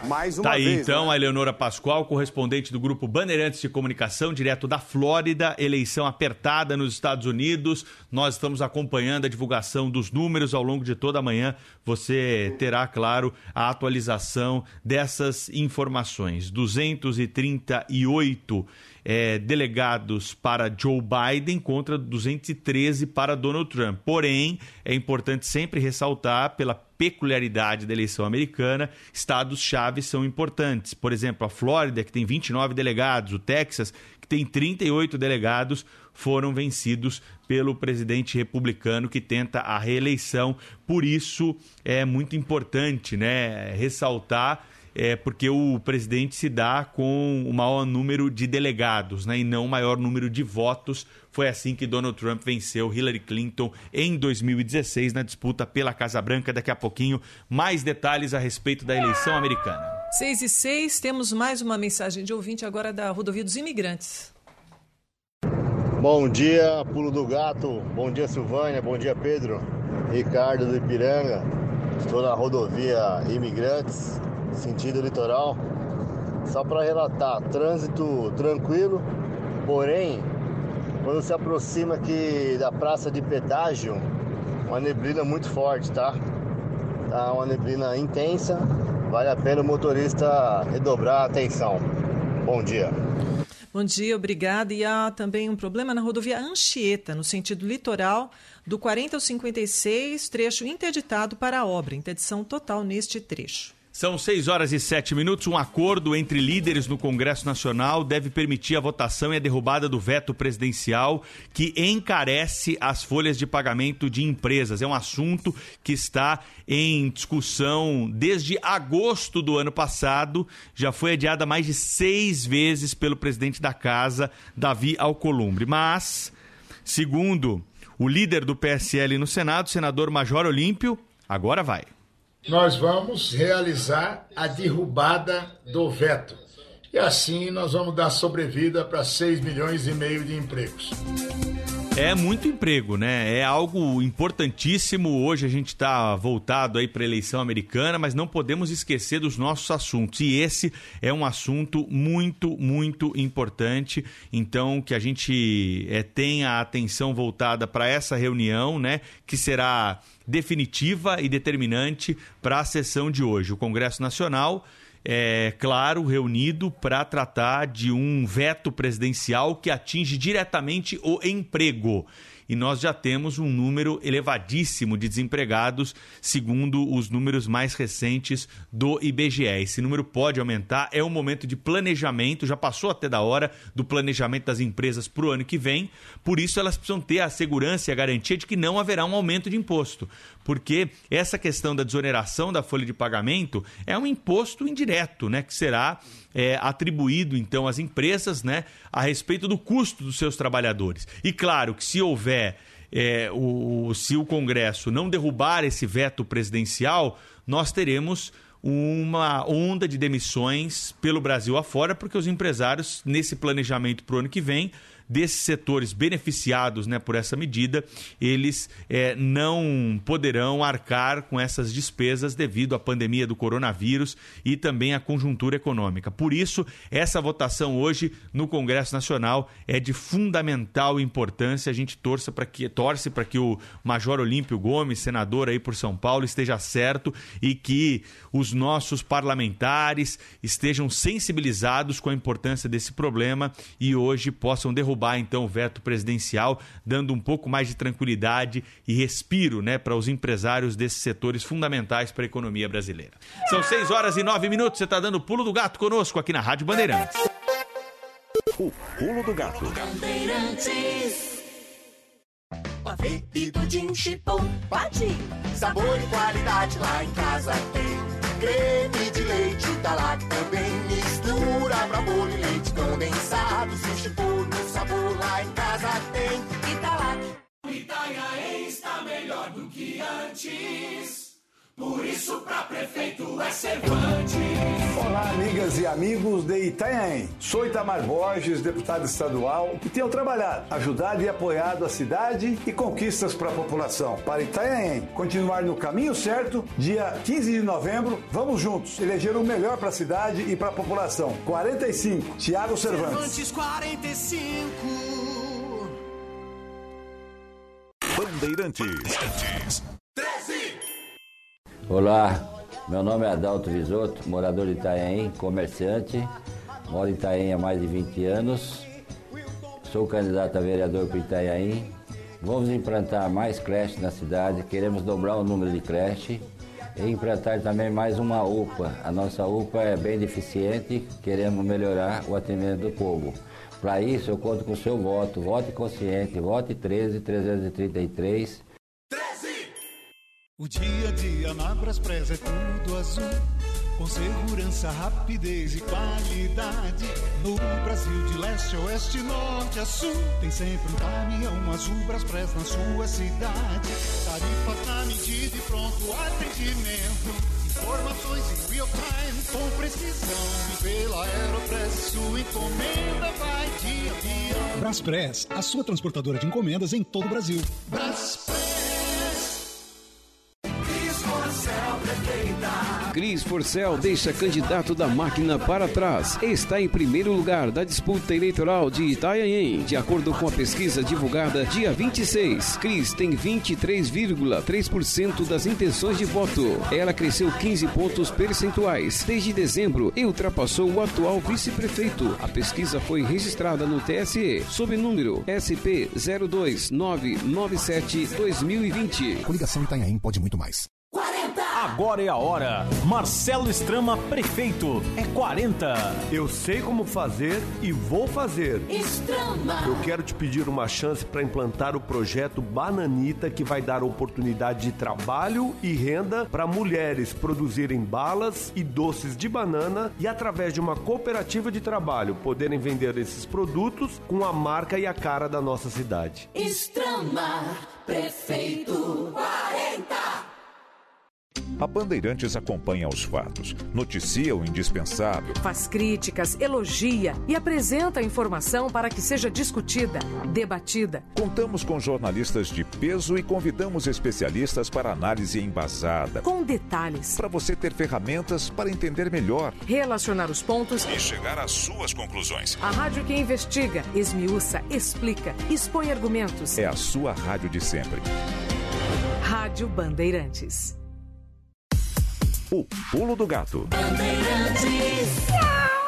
Mais Tá aí então a Eleonora Pascoal, correspondente do grupo Bandeirantes de Comunicação, direto da Flórida, eleição apertada nos Estados Unidos. Nós estamos acompanhando a divulgação dos números ao longo de toda a manhã. Você terá, claro, a atualização dessas informações. 238 eh, delegados para Joe Biden contra 213 para Donald Trump. Porém, é importante sempre ressaltar pela peculiaridade da eleição americana, estados-chave são importantes. Por exemplo, a Flórida, que tem 29 delegados, o Texas, que tem 38 delegados, foram vencidos pelo presidente republicano que tenta a reeleição. Por isso é muito importante, né, ressaltar é porque o presidente se dá com o maior número de delegados, né, e não o maior número de votos. Foi assim que Donald Trump venceu Hillary Clinton em 2016 na disputa pela Casa Branca. Daqui a pouquinho, mais detalhes a respeito da eleição americana. 6 e 6, temos mais uma mensagem de ouvinte agora da Rodovia dos Imigrantes. Bom dia, Pulo do Gato. Bom dia, Silvânia. Bom dia, Pedro. Ricardo do Ipiranga. Estou na rodovia Imigrantes, sentido litoral. Só para relatar, trânsito tranquilo, porém, quando se aproxima aqui da praça de pedágio, uma neblina muito forte, tá? Tá uma neblina intensa. Vale a pena o motorista redobrar a atenção. Bom dia. Bom dia, obrigada. E há também um problema na rodovia Anchieta, no sentido litoral, do 40 ao 56, trecho interditado para a obra. Interdição total neste trecho. São 6 horas e 7 minutos. Um acordo entre líderes no Congresso Nacional deve permitir a votação e a derrubada do veto presidencial que encarece as folhas de pagamento de empresas. É um assunto que está em discussão desde agosto do ano passado. Já foi adiada mais de seis vezes pelo presidente da casa, Davi Alcolumbre. Mas, segundo o líder do PSL no Senado, senador Major Olímpio, agora vai. Nós vamos realizar a derrubada do veto. E assim nós vamos dar sobrevida para 6 milhões e meio de empregos. É muito emprego, né? É algo importantíssimo. Hoje a gente está voltado aí para a eleição americana, mas não podemos esquecer dos nossos assuntos. E esse é um assunto muito, muito importante. Então, que a gente é, tenha a atenção voltada para essa reunião, né? Que será definitiva e determinante para a sessão de hoje. O Congresso Nacional é, claro, reunido para tratar de um veto presidencial que atinge diretamente o emprego. E nós já temos um número elevadíssimo de desempregados, segundo os números mais recentes do IBGE. Esse número pode aumentar, é um momento de planejamento, já passou até da hora do planejamento das empresas para o ano que vem, por isso elas precisam ter a segurança e a garantia de que não haverá um aumento de imposto porque essa questão da desoneração da folha de pagamento é um imposto indireto, né, que será é, atribuído então às empresas, né, a respeito do custo dos seus trabalhadores. E claro que se houver é, o, se o Congresso não derrubar esse veto presidencial, nós teremos uma onda de demissões pelo Brasil afora, porque os empresários, nesse planejamento para o ano que vem, desses setores beneficiados né, por essa medida, eles é, não poderão arcar com essas despesas devido à pandemia do coronavírus e também à conjuntura econômica. Por isso, essa votação hoje no Congresso Nacional é de fundamental importância. A gente torce para que, torce para que o Major Olímpio Gomes, senador aí por São Paulo, esteja certo e que os nossos parlamentares estejam sensibilizados com a importância desse problema e hoje possam derrubar então o veto presidencial, dando um pouco mais de tranquilidade e respiro né, para os empresários desses setores fundamentais para a economia brasileira. São 6 horas e 9 minutos, você está dando pulo do gato conosco aqui na Rádio Bandeirantes. O pulo do gato. Bandeirantes. Pavê e pudim chipom, pati. Sabor e qualidade lá em casa tem. Creme de leite da lá também. Mistura pra bolo e leite condensado. Se chipom no sabor lá em casa tem Italac. Itaiaense está melhor do que antes. Por isso, pra prefeito é Cervantes. Olá, amigas e amigos de Itanhaém. Sou Itamar Borges, deputado estadual, e tenho trabalhado, ajudado e apoiado a cidade e conquistas para a população. Para Itanhaém continuar no caminho certo, dia 15 de novembro, vamos juntos eleger o melhor para a cidade e para a população. 45, Tiago Cervantes. Cervantes 45. Bandeirantes. 13. Olá, meu nome é Adalto Visoto, morador de Itanhaém, comerciante. Moro em Itanhaém há mais de 20 anos. Sou candidato a vereador para Itanhaém. Vamos implantar mais creches na cidade, queremos dobrar o número de creche e implantar também mais uma UPA. A nossa UPA é bem deficiente, queremos melhorar o atendimento do povo. Para isso, eu conto com o seu voto. Vote consciente, vote 13 333 O dia a dia na Braspress é tudo azul. Com segurança, rapidez e qualidade. No Brasil, de leste a oeste, norte a sul. Tem sempre um caminhão azul Braspress na sua cidade. Tarifas na medida e pronto atendimento. Informações em real time com precisão. E pela Aeropress, sua encomenda vai de avião. Braspress, a sua transportadora de encomendas em todo o Brasil. Braspress. Cris Porcel deixa candidato da máquina para trás. Está em primeiro lugar da disputa eleitoral de Itanhaém. De acordo com a pesquisa divulgada dia 26, Cris tem 23,3% das intenções de voto. Ela cresceu 15 pontos percentuais desde dezembro e ultrapassou o atual vice-prefeito. A pesquisa foi registrada no TSE sob número SP 02997-2020. Coligação Itanhaém pode muito mais. 40. Agora é a hora. Marcelo Estrama, prefeito. É 40. Eu sei como fazer e vou fazer. Estrama. Eu quero te pedir uma chance para implantar o projeto Bananita, que vai dar oportunidade de trabalho e renda para mulheres produzirem balas e doces de banana e, através de uma cooperativa de trabalho, poderem vender esses produtos com a marca e a cara da nossa cidade. Estrama. Prefeito 40. A Bandeirantes acompanha os fatos, noticia o indispensável. Faz críticas, elogia e apresenta a informação para que seja discutida, debatida. Contamos com jornalistas de peso e convidamos especialistas para análise embasada. Com detalhes. Para você ter ferramentas para entender melhor. Relacionar os pontos. E chegar às suas conclusões. A rádio que investiga, esmiuça, explica, expõe argumentos. É a sua rádio de sempre. Rádio Bandeirantes. O Pulo do Gato.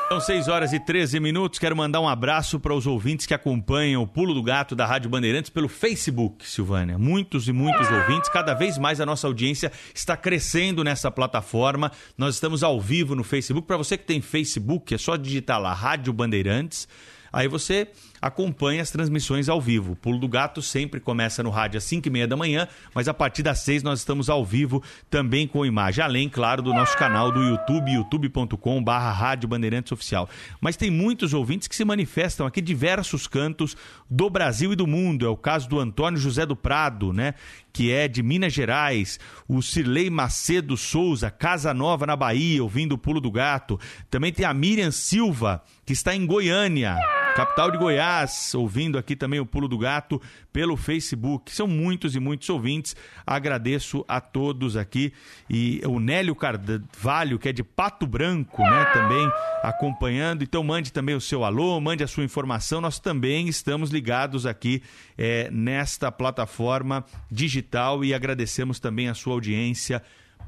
São 6 horas e 13 minutos. Quero mandar um abraço para os ouvintes que acompanham o Pulo do Gato da Rádio Bandeirantes pelo Facebook, Silvânia. Muitos e muitos ouvintes. Cada vez mais a nossa audiência está crescendo nessa plataforma. Nós estamos ao vivo no Facebook. Para você que tem Facebook, é só digitar lá Rádio Bandeirantes. Aí você acompanha as transmissões ao vivo. O Pulo do Gato sempre começa no rádio às 5 e meia da manhã, mas a partir das 6 nós estamos ao vivo também com imagem, além, claro, do nosso canal do YouTube, youtube.com Rádio Bandeirantes Oficial. Mas tem muitos ouvintes que se manifestam aqui diversos cantos do Brasil e do mundo. É o caso do Antônio José do Prado, né? Que é de Minas Gerais, o Cirlei Macedo Souza, Casa Nova na Bahia, ouvindo o Pulo do Gato. Também tem a Miriam Silva, que está em Goiânia, capital de Goiás, ouvindo aqui também o Pulo do Gato pelo Facebook. São muitos e muitos ouvintes. Agradeço a todos aqui. E o Nélio Carvalho, que é de Pato Branco, né, também acompanhando. Então mande também o seu alô, mande a sua informação. Nós também estamos ligados aqui é, nesta plataforma digital e agradecemos também a sua audiência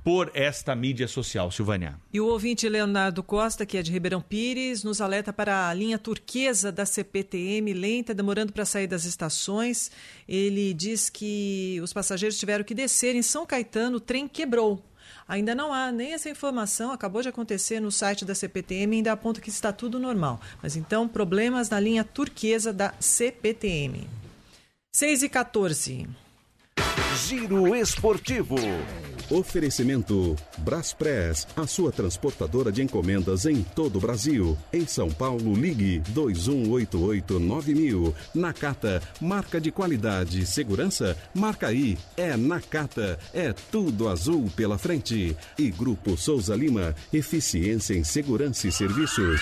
por esta mídia social, Silvânia. E o ouvinte Leonardo Costa, que é de Ribeirão Pires, nos alerta para a linha turquesa da CPTM, lenta, demorando para sair das estações. Ele diz que os passageiros tiveram que descer em São Caetano, o trem quebrou. Ainda não há nem essa informação, acabou de acontecer no site da CPTM, ainda aponta que está tudo normal. Mas então, problemas na linha turquesa da CPTM. 6 e 14. Giro Esportivo. Oferecimento Braspress, a sua transportadora de encomendas em todo o Brasil. Em São Paulo, ligue 2188-9000. Nakata, marca de qualidade e segurança, marca aí. É Nakata, é tudo azul pela frente. E Grupo Souza Lima, eficiência em segurança e serviços.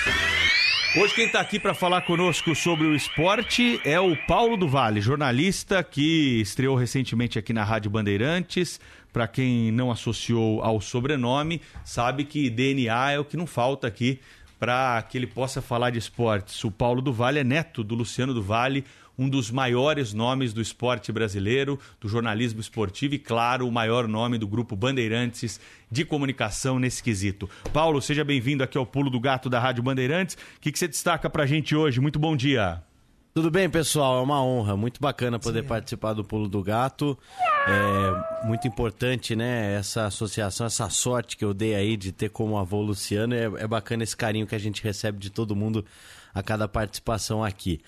Hoje quem está aqui para falar conosco sobre o esporte é o Paulo do Vale, jornalista que estreou recentemente aqui na Rádio Bandeirantes. Para quem não associou ao sobrenome, sabe que DNA é o que não falta aqui para que ele possa falar de esportes. O Paulo do Vale é neto do Luciano do Vale, um dos maiores nomes do esporte brasileiro, do jornalismo esportivo e, claro, o maior nome do grupo Bandeirantes de comunicação nesse quesito. Paulo, seja bem-vindo aqui ao Pulo do Gato da Rádio Bandeirantes. O que, que você destaca para a gente hoje? Muito bom dia. Tudo bem, pessoal? É uma honra, muito bacana poder Sim. participar do Pulo do Gato. É muito importante, né? Essa associação, essa sorte que eu dei aí de ter como avô Luciano. É, é bacana esse carinho que a gente recebe de todo mundo a cada participação aqui.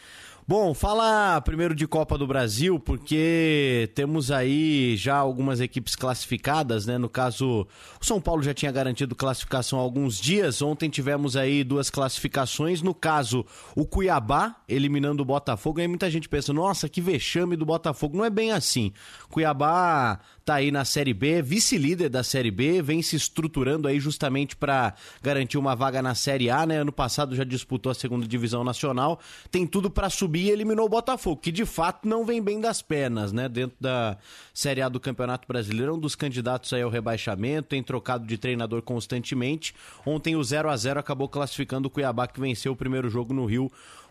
Bom, fala primeiro de Copa do Brasil, porque temos aí já algumas equipes classificadas, né? No caso, o São Paulo já tinha garantido classificação há alguns dias. Ontem tivemos aí duas classificações. No caso, o Cuiabá eliminando o Botafogo. Aí muita gente pensa, nossa, que vexame do Botafogo. Não é bem assim. Cuiabá tá aí na Série B, vice-líder da Série B, vem se estruturando aí justamente para garantir uma vaga na Série A, né? Ano passado já disputou a segunda divisão nacional, tem tudo para subir e eliminou o Botafogo, que de fato não vem bem das pernas, né? Dentro da Série A do Campeonato Brasileiro, um dos candidatos aí ao rebaixamento, tem trocado de treinador constantemente. Ontem o 0 a 0 acabou classificando o Cuiabá que venceu o primeiro jogo no Rio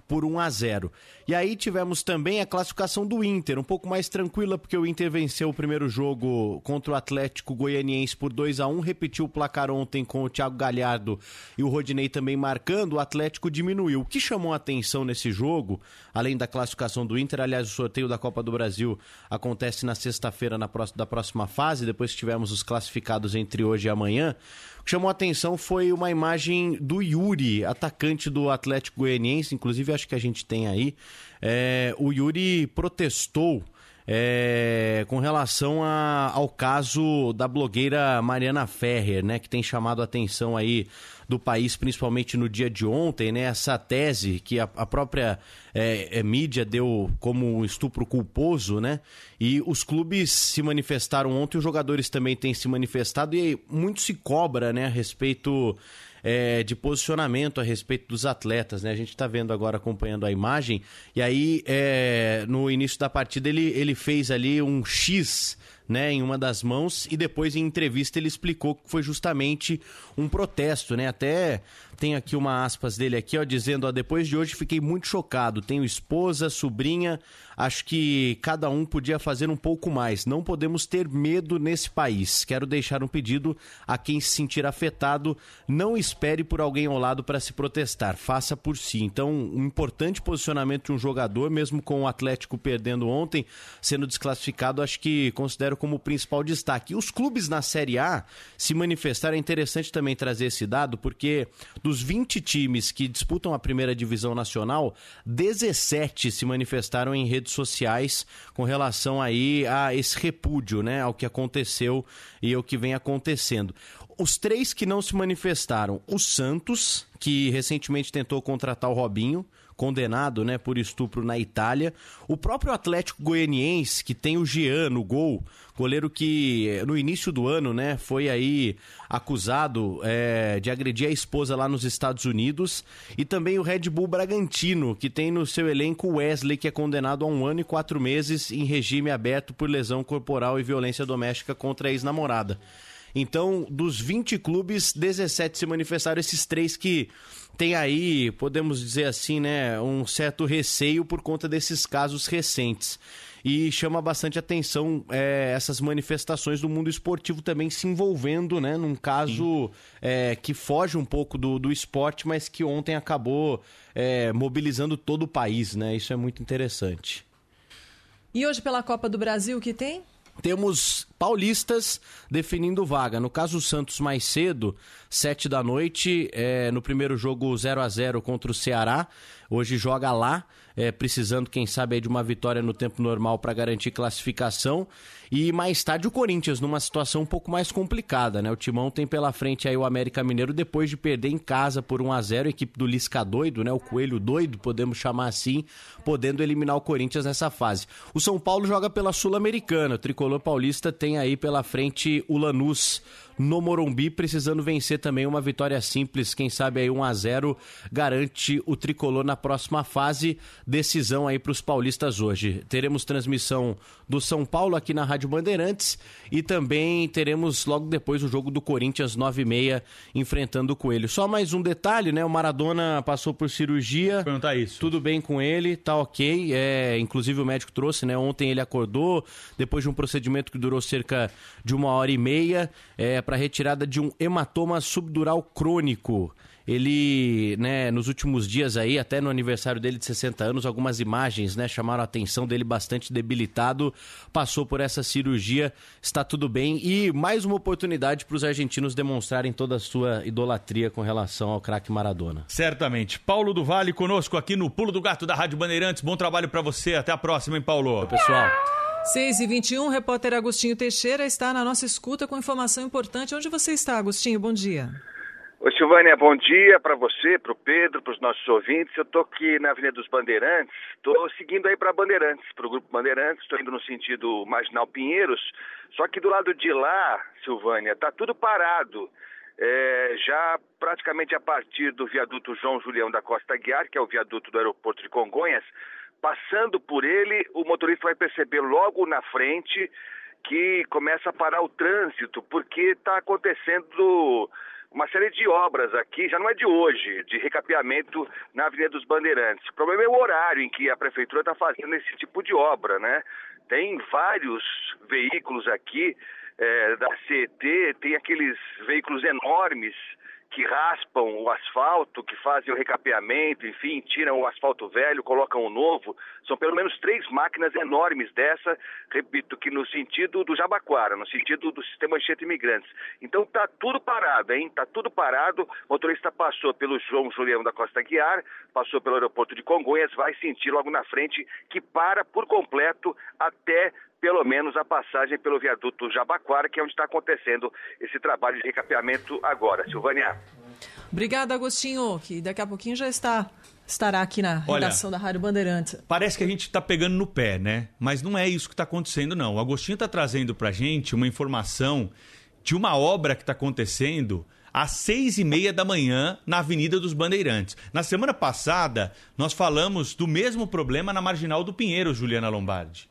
por 1 a 0. E aí tivemos também a classificação do Inter, um pouco mais tranquila porque o Inter venceu o primeiro jogo contra o Atlético Goianiense por 2 a 1, repetiu o placar ontem com o Thiago Galhardo e o Rodinei também marcando, o Atlético diminuiu. O que chamou a atenção nesse jogo, além da classificação do Inter, aliás, o sorteio da Copa do Brasil acontece na sexta-feira da próxima fase, depois tivemos os classificados entre hoje e amanhã que chamou a atenção foi uma imagem do Yuri, atacante do Atlético Goianiense, inclusive acho que a gente tem aí. É, o Yuri protestou é, com relação a, ao caso da blogueira Mariana Ferrer, né, que tem chamado a atenção aí do país, principalmente no dia de ontem, né? Essa tese que a, a própria é, é, mídia deu como estupro culposo, né? E os clubes se manifestaram ontem, os jogadores também têm se manifestado e muito se cobra, né, a respeito é, de posicionamento a respeito dos atletas, né? A gente está vendo agora, acompanhando a imagem, e aí é, no início da partida ele, ele fez ali um X né, em uma das mãos e depois em entrevista ele explicou que foi justamente um protesto, né? Até tem aqui uma aspas dele aqui, ó, dizendo, ó, depois de hoje fiquei muito chocado. Tenho esposa, sobrinha, acho que cada um podia fazer um pouco mais. Não podemos ter medo nesse país. Quero deixar um pedido a quem se sentir afetado, não espere por alguém ao lado para se protestar, faça por si. Então, um importante posicionamento de um jogador, mesmo com o Atlético perdendo ontem, sendo desclassificado, acho que considero como o principal destaque. E os clubes na Série A se manifestaram, é interessante também trazer esse dado, porque dos 20 times que disputam a primeira divisão nacional, 17 se manifestaram em redes sociais com relação aí a esse repúdio, né, ao que aconteceu e ao que vem acontecendo. Os três que não se manifestaram, o Santos, que recentemente tentou contratar o Robinho, condenado né, por estupro na Itália. O próprio Atlético Goianiense, que tem o Jean no gol, goleiro que no início do ano né, foi aí acusado é, de agredir a esposa lá nos Estados Unidos. E também o Red Bull Bragantino, que tem no seu elenco Wesley, que é condenado a um ano e quatro meses em regime aberto por lesão corporal e violência doméstica contra a ex-namorada. Então, dos 20 clubes, 17 se manifestaram, esses três que tem aí, podemos dizer assim, né, um certo receio por conta desses casos recentes. E chama bastante atenção é, essas manifestações do mundo esportivo também se envolvendo, né, num caso é, que foge um pouco do, do esporte, mas que ontem acabou é, mobilizando todo o país, né? Isso é muito interessante. E hoje pela Copa do Brasil, o que tem? Temos paulistas definindo vaga. No caso, o Santos mais cedo, sete da noite, é, no primeiro jogo 0 a 0 contra o Ceará. Hoje joga lá, é, precisando, quem sabe, de uma vitória no tempo normal para garantir classificação. E mais tarde o Corinthians, numa situação um pouco mais complicada, né? O Timão tem pela frente aí o América Mineiro depois de perder em casa por 1 a 0 a equipe do Lisca doido, né? O Coelho doido, podemos chamar assim, podendo eliminar o Corinthians nessa fase. O São Paulo joga pela Sul-Americana. O tricolor paulista tem aí pela frente o Lanús no Morumbi, precisando vencer também uma vitória simples, quem sabe aí 1 a 0 garante o tricolor na próxima fase. Decisão aí para os paulistas hoje. Teremos transmissão do São Paulo aqui na Bandeirantes e também teremos logo depois o jogo do Corinthians 9 e meia enfrentando o Coelho. Só mais um detalhe, né? O Maradona passou por cirurgia. Perguntar isso. Tudo bem com ele, tá ok. É, inclusive o médico trouxe, né? Ontem ele acordou depois de um procedimento que durou cerca de uma hora e meia. É, para retirada de um hematoma subdural crônico. Ele, né, nos últimos dias aí, até no aniversário dele de 60 anos, algumas imagens, né, chamaram a atenção dele bastante debilitado, passou por essa cirurgia, está tudo bem e mais uma oportunidade para os argentinos demonstrarem toda a sua idolatria com relação ao craque Maradona. Certamente. Paulo do Vale conosco aqui no Pulo do Gato da Rádio Bandeirantes. Bom trabalho para você. Até a próxima, hein, Paulo? Oi, pessoal. 6 e 21 repórter Agostinho Teixeira está na nossa escuta com informação importante. Onde você está, Agostinho? Bom dia. Oi, Silvânia, bom dia para você, para o Pedro, para os nossos ouvintes. Eu estou aqui na Avenida dos Bandeirantes, estou seguindo aí para Bandeirantes, para o Grupo Bandeirantes, estou indo no sentido Marginal Pinheiros, só que do lado de lá, Silvânia, está tudo parado. É, já praticamente a partir do viaduto João Julião da Costa Guiar, que é o viaduto do aeroporto de Congonhas, passando por ele, o motorista vai perceber logo na frente que começa a parar o trânsito, porque está acontecendo uma série de obras aqui, já não é de hoje, de recapeamento na Avenida dos Bandeirantes. O problema é o horário em que a prefeitura está fazendo esse tipo de obra, né? Tem vários veículos aqui é, da CET, tem aqueles veículos enormes que raspam o asfalto, que fazem o recapeamento, enfim, tiram o asfalto velho, colocam o novo. São pelo menos três máquinas enormes dessa, repito, que no sentido do Jabaquara, no sentido do sistema Anchieta Imigrantes. Então tá tudo parado, hein? Tá tudo parado. O motorista passou pelo João Julião da Costa Guiar, passou pelo aeroporto de Congonhas, vai sentir logo na frente que para por completo até pelo menos a passagem pelo viaduto Jabaquara, que é onde está acontecendo esse trabalho de recapeamento agora. Silvânia. Obrigada, Agostinho, que daqui a pouquinho já está estará aqui na Olha, redação da Rádio Bandeirantes. Parece que a gente está pegando no pé, né? Mas não é isso que está acontecendo, não. O Agostinho está trazendo para gente uma informação de uma obra que está acontecendo às seis e meia da manhã na Avenida dos Bandeirantes. Na semana passada, nós falamos do mesmo problema na Marginal do Pinheiro, Juliana Lombardi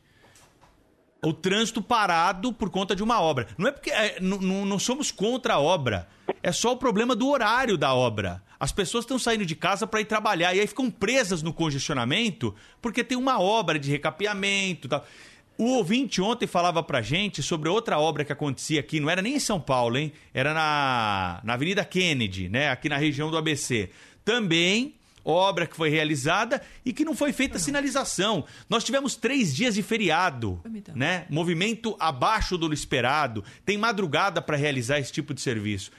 o trânsito parado por conta de uma obra. Não é porque é, não, somos contra a obra. É só o problema do horário da obra. As pessoas estão saindo de casa para ir trabalhar e aí ficam presas no congestionamento porque tem uma obra de recapeamento, tal. O ouvinte ontem falava pra gente sobre outra obra que acontecia aqui, não era nem em São Paulo, hein? Era na, na Avenida Kennedy, né? Aqui na região do ABC. Também obra que foi realizada e que não foi feita sinalização. Nós tivemos três dias de feriado, né? Movimento abaixo do esperado. Tem madrugada para realizar esse tipo de serviço.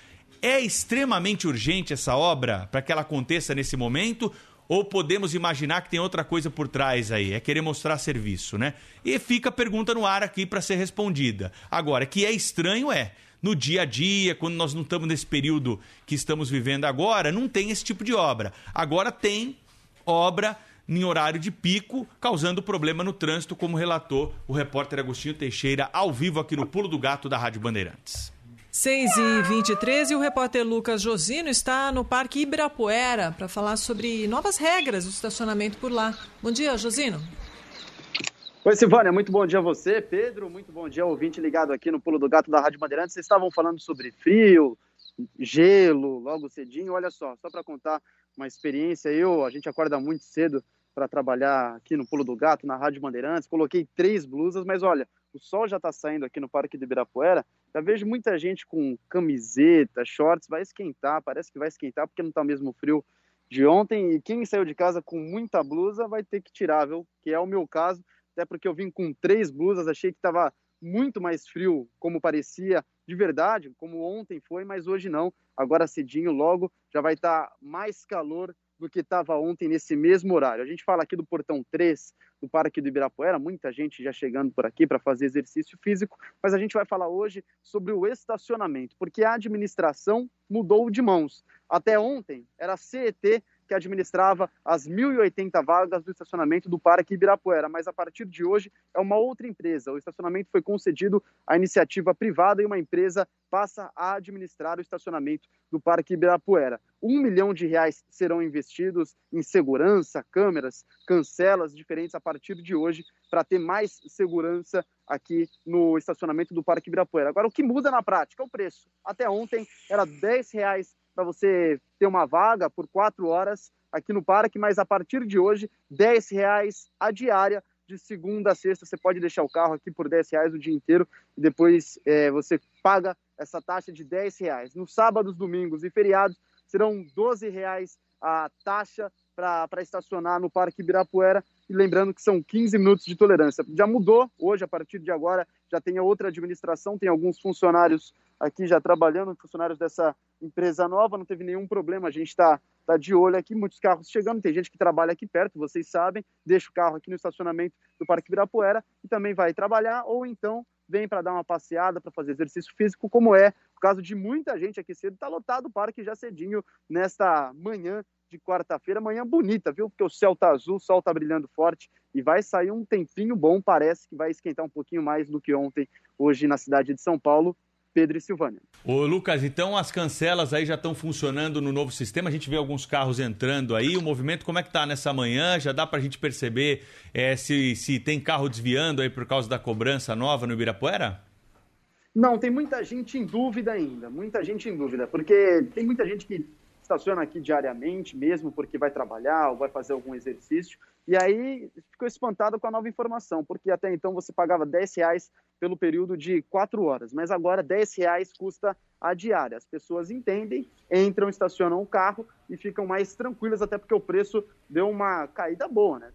É extremamente urgente essa obra para que ela aconteça nesse momento? Ou podemos imaginar que tem outra coisa por trás aí? É querer mostrar serviço, né? E fica a pergunta no ar aqui para ser respondida. Agora, que é estranho é no dia a dia, quando nós não estamos nesse período que estamos vivendo agora, não tem esse tipo de obra. Agora tem obra em horário de pico, causando problema no trânsito, como relatou o repórter Agostinho Teixeira, ao vivo aqui no Pulo do Gato da Rádio Bandeirantes. 6 e 23 e o repórter Lucas Josino está no Parque Ibirapuera para falar sobre novas regras do estacionamento por lá. Bom dia, Josino. Oi, Silvânia, muito bom dia a você. Pedro, muito bom dia ouvinte ligado aqui no Pulo do Gato da Rádio Bandeirantes. Vocês estavam falando sobre frio, gelo, logo cedinho. Olha só, só para contar uma experiência, eu, a gente acorda muito cedo para trabalhar aqui no Pulo do Gato, na Rádio Bandeirantes. Coloquei três blusas, mas olha, o sol já está saindo aqui no Parque do Ibirapuera. Já vejo muita gente com camiseta, shorts, vai esquentar, parece que vai esquentar porque não está mesmo frio de ontem. E quem saiu de casa com muita blusa vai ter que tirar, viu? Que é o meu caso até porque eu vim com três blusas, achei que estava muito mais frio, como parecia de verdade, como ontem foi, mas hoje não. Agora cedinho, logo, já vai estar tá mais calor do que estava ontem nesse mesmo horário. A gente fala aqui do portão 3 do Parque do Ibirapuera, muita gente já chegando por aqui para fazer exercício físico, mas a gente vai falar hoje sobre o estacionamento, porque a administração mudou de mãos. Até ontem era CET que administrava as 1.080 vagas do estacionamento do Parque Ibirapuera, mas a partir de hoje é uma outra empresa. O estacionamento foi concedido à iniciativa privada e uma empresa passa a administrar o estacionamento do Parque Ibirapuera. Um milhão de reais serão investidos em segurança, câmeras, cancelas diferentes a partir de hoje para ter mais segurança aqui no estacionamento do Parque Ibirapuera. Agora, o que muda na prática é o preço. Até ontem era 10 reais para você ter uma vaga por quatro horas aqui no parque, mas a partir de hoje, 10 reais a diária de segunda a sexta. Você pode deixar o carro aqui por 10 reais o dia inteiro e depois é, você paga essa taxa de 10 reais. Nos sábados, domingos e feriados serão 12 reais a taxa para estacionar no Parque Ibirapuera. E lembrando que são 15 minutos de tolerância. Já mudou hoje, a partir de agora, já tem outra administração, tem alguns funcionários aqui já trabalhando, funcionários dessa empresa nova, não teve nenhum problema. A gente está tá de olho aqui, muitos carros chegando. Tem gente que trabalha aqui perto, vocês sabem, deixa o carro aqui no estacionamento do Parque Ibirapuera e também vai trabalhar, ou então vem para dar uma passeada, para fazer exercício físico, como é o caso de muita gente aqui cedo. Está lotado o parque já cedinho nesta manhã de quarta-feira, manhã bonita, viu? Porque o céu tá azul, o sol tá brilhando forte e vai sair um tempinho bom, parece que vai esquentar um pouquinho mais do que ontem, hoje na cidade de São Paulo. Pedro e Silvânia. Ô Lucas, então as cancelas aí já estão funcionando no novo sistema, a gente vê alguns carros entrando aí, o movimento como é que tá nessa manhã? Já dá pra gente perceber é, se, se tem carro desviando aí por causa da cobrança nova no Ibirapuera? Não, tem muita gente em dúvida ainda, muita gente em dúvida, porque tem muita gente que estaciona aqui diariamente, mesmo porque vai trabalhar ou vai fazer algum exercício, e aí ficou espantado com a nova informação, porque até então você pagava 10 reais pelo período de 4 horas, mas agora 10 reais custa a diária. As pessoas entendem, entram, estacionam o carro e ficam mais tranquilas, até porque o preço deu uma caída boa, né?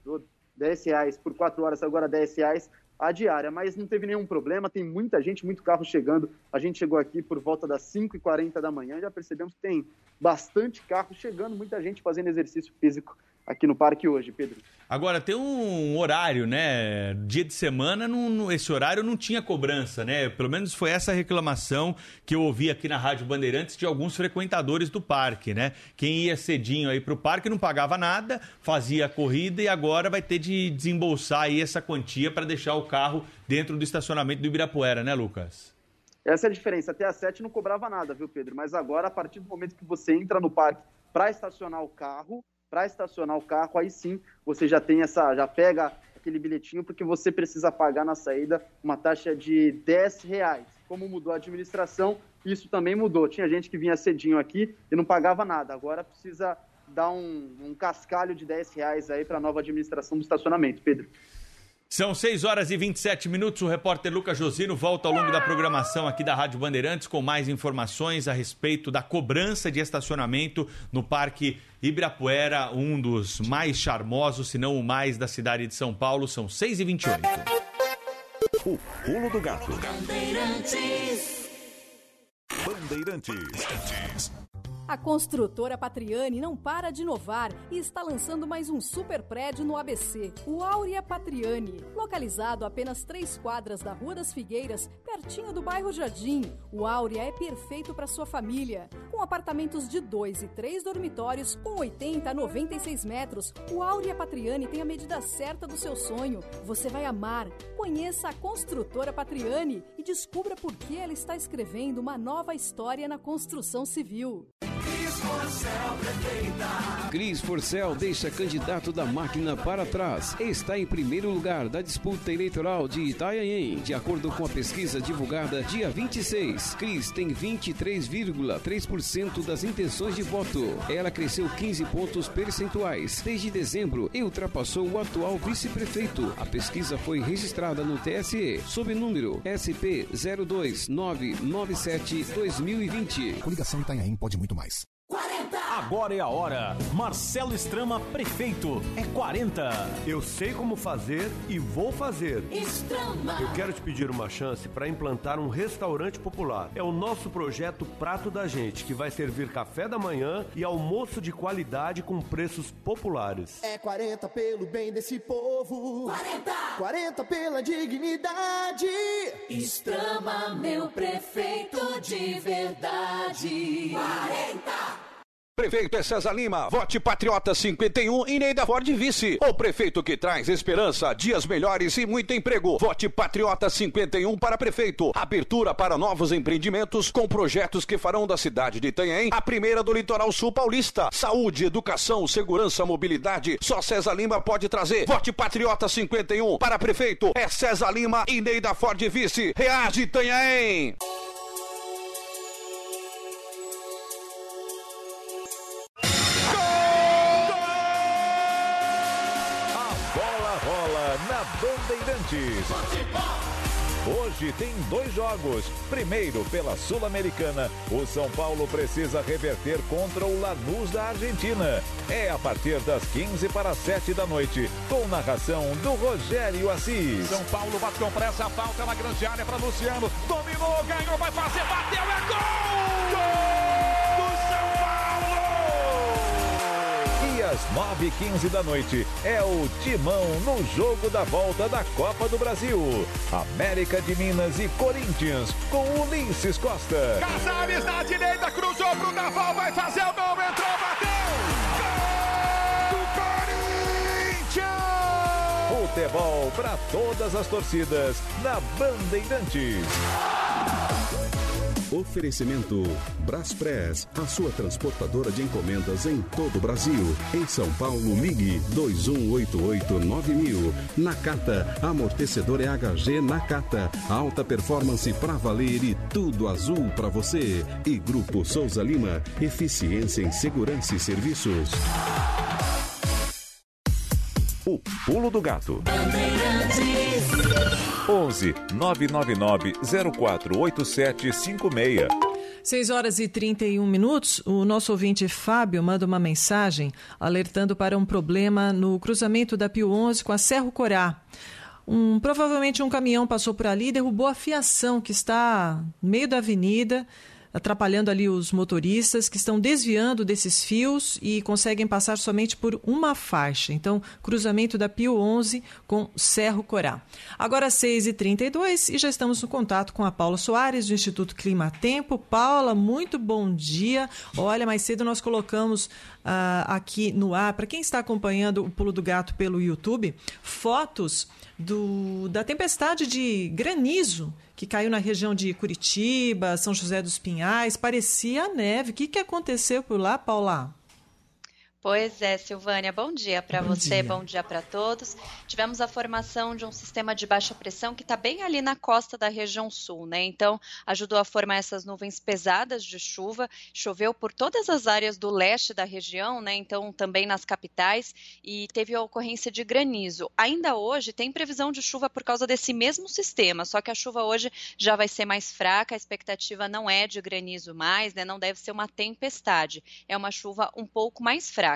10 reais por 4 horas, agora 10 reais a diária, mas não teve nenhum problema, tem muita gente, muito carro chegando. A gente chegou aqui por volta das 5h40 da manhã, já percebemos que tem bastante carro chegando, muita gente fazendo exercício físico aqui no parque hoje, Pedro. Agora, tem um horário, né? Dia de semana, não, esse horário não tinha cobrança, né? Pelo menos foi essa reclamação que eu ouvi aqui na Rádio Bandeirantes de alguns frequentadores do parque, né? Quem ia cedinho aí pro parque não pagava nada, fazia a corrida e agora vai ter de desembolsar aí essa quantia para deixar o carro dentro do estacionamento do Ibirapuera, né, Lucas? Essa é a diferença. Até a 7 não cobrava nada, viu, Pedro? Mas agora, a partir do momento que você entra no parque para estacionar o carro, para estacionar o carro, aí sim você já tem essa, já pega aquele bilhetinho, porque você precisa pagar na saída uma taxa de 10 reais. Como mudou a administração, isso também mudou. Tinha gente que vinha cedinho aqui e não pagava nada. Agora precisa dar um, um cascalho de 10 reais aí para a nova administração do estacionamento. Pedro. São 6 horas e 27 minutos. O repórter Lucas Josino volta ao longo da programação aqui da Rádio Bandeirantes com mais informações a respeito da cobrança de estacionamento no Parque Ibirapuera, um dos mais charmosos, se não o mais, da cidade de São Paulo. São 6 e 28 O pulo do gato. Bandeirantes. Bandeirantes. A construtora Patriani não para de inovar e está lançando mais um super prédio no ABC, o Áurea Patriani. Localizado a apenas três quadras da Rua das Figueiras, pertinho do bairro Jardim, o Áurea é perfeito para sua família. Com apartamentos de dois e três dormitórios, com 80 a 96 metros, o Áurea Patriani tem a medida certa do seu sonho. Você vai amar. Conheça a construtora Patriani e descubra por que ela está escrevendo uma nova história na construção civil. Cris Forcel deixa candidato da máquina para trás. Está em primeiro lugar da disputa eleitoral de Itanhaém. De acordo com a pesquisa divulgada dia 26, Cris tem 23,3% das intenções de voto. Ela cresceu 15 pontos percentuais desde dezembro e ultrapassou o atual vice-prefeito. A pesquisa foi registrada no TSE sob número SP 02997-2020. Coligação Itanhaém pode muito mais. Agora é a hora. Marcelo Estrama, prefeito. É 40. Eu sei como fazer e vou fazer. Estrama. Eu quero te pedir uma chance para implantar um restaurante popular. É o nosso projeto Prato da Gente, que vai servir café da manhã e almoço de qualidade com preços populares. É 40 pelo bem desse povo. 40! 40 pela dignidade. Estrama, meu prefeito de verdade. 40! Prefeito é César Lima, vote Patriota 51 e Neida Ford Vice. O prefeito que traz esperança, dias melhores e muito emprego. Vote Patriota 51 para prefeito. Abertura para novos empreendimentos com projetos que farão da cidade de Itanhaém a primeira do litoral sul paulista. Saúde, educação, segurança, mobilidade. Só César Lima pode trazer. Vote Patriota 51 para prefeito. É César Lima e Neida Ford Vice. Reage Itanhaém. Bandeirantes. Hoje tem dois jogos. Primeiro, pela Sul-Americana, o São Paulo precisa reverter contra o Lanús da Argentina. É a partir das 15 para 7 da noite, com narração do Rogério Assis. São Paulo bateu para essa falta na grande área para Luciano. Dominou, ganhou, vai fazer, bateu, é gol! Do às 9h15 da noite é o Timão no jogo da volta da Copa do Brasil. América de Minas e Corinthians com Ulisses Costa. Casares na direita, cruzou pro Naval, vai fazer o gol, entrou, bateu! Gol do Corinthians! Futebol para todas as torcidas na Bandeirantes. Oferecimento Braspress, a sua transportadora de encomendas em todo o Brasil. Em São Paulo, ligue 2188-9000. Nakata, amortecedor EHG Nakata. Alta performance para valer e tudo azul para você. E Grupo Souza Lima, eficiência em segurança e serviços. O Pulo do Gato. 11 999 048756. 6 horas e 31 minutos, o nosso ouvinte Fábio manda uma mensagem alertando para um problema no cruzamento da Pio 11 com a Serro Corá. Um, provavelmente um caminhão passou por ali e derrubou a fiação que está no meio da avenida, atrapalhando ali os motoristas que estão desviando desses fios e conseguem passar somente por uma faixa. Então, cruzamento da Pio 11 com Serro Corá. Agora 6h32 e já estamos no contato com a Paula Soares, do Instituto Clima Tempo. Paula, muito bom dia. Olha, mais cedo nós colocamos ah, aqui no ar, para quem está acompanhando o Pulo do Gato pelo YouTube, fotos do, da tempestade de granizo que caiu na região de Curitiba, São José dos Pinhais. Parecia neve. O que, que aconteceu por lá, Paula? Pois é, Silvânia, bom dia para você, dia. bom dia para todos. Tivemos a formação de um sistema de baixa pressão que está bem ali na costa da região sul, né? Então, ajudou a formar essas nuvens pesadas de chuva. Choveu por todas as áreas do leste da região, né? Então, também nas capitais e teve a ocorrência de granizo. Ainda hoje tem previsão de chuva por causa desse mesmo sistema, só que a chuva hoje já vai ser mais fraca, a expectativa não é de granizo mais, né? Não deve ser uma tempestade. É uma chuva um pouco mais fraca.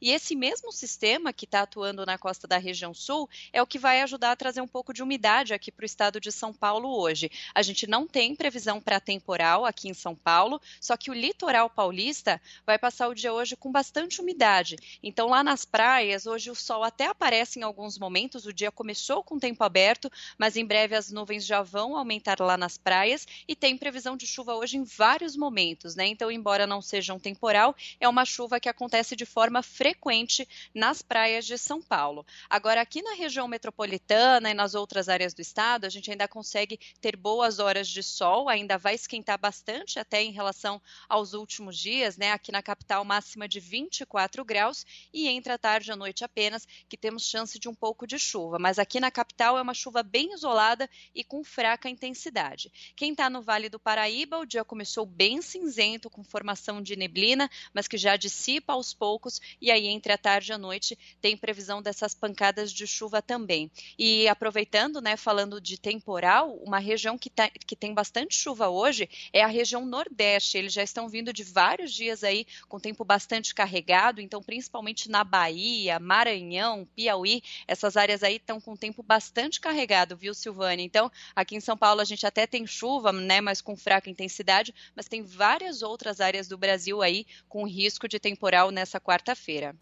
E esse mesmo sistema que está atuando na costa da região sul é o que vai ajudar a trazer um pouco de umidade aqui para o estado de São Paulo hoje. A gente não tem previsão para temporal aqui em São Paulo, só que o litoral paulista vai passar o dia hoje com bastante umidade. Então, lá nas praias, hoje o sol até aparece em alguns momentos, o dia começou com tempo aberto, mas em breve as nuvens já vão aumentar lá nas praias e tem previsão de chuva hoje em vários momentos, né? Então, embora não seja um temporal, é uma chuva que acontece de forma frequente nas praias de São Paulo. Agora, aqui na região metropolitana e nas outras áreas do estado, a gente ainda consegue ter boas horas de sol, ainda vai esquentar bastante até em relação aos últimos dias, né? Aqui na capital, máxima de 24 graus e entre a tarde e a noite apenas, que temos chance de um pouco de chuva. Mas aqui na capital é uma chuva bem isolada e com fraca intensidade. Quem está no Vale do Paraíba, o dia começou bem cinzento, com formação de neblina, mas que já dissipa aos poucos e aí entre a tarde e a noite tem previsão dessas pancadas de chuva também. E aproveitando, né, falando de temporal, uma região que, tá, que tem bastante chuva hoje é a região Nordeste. Eles já estão vindo de vários dias aí com tempo bastante carregado, então principalmente na Bahia, Maranhão, Piauí, essas áreas aí estão com tempo bastante carregado, viu, Silvânia? Então, aqui em São Paulo a gente até tem chuva, né, mas com fraca intensidade, mas tem várias outras áreas do Brasil aí com risco de temporal nessa quarta-feira.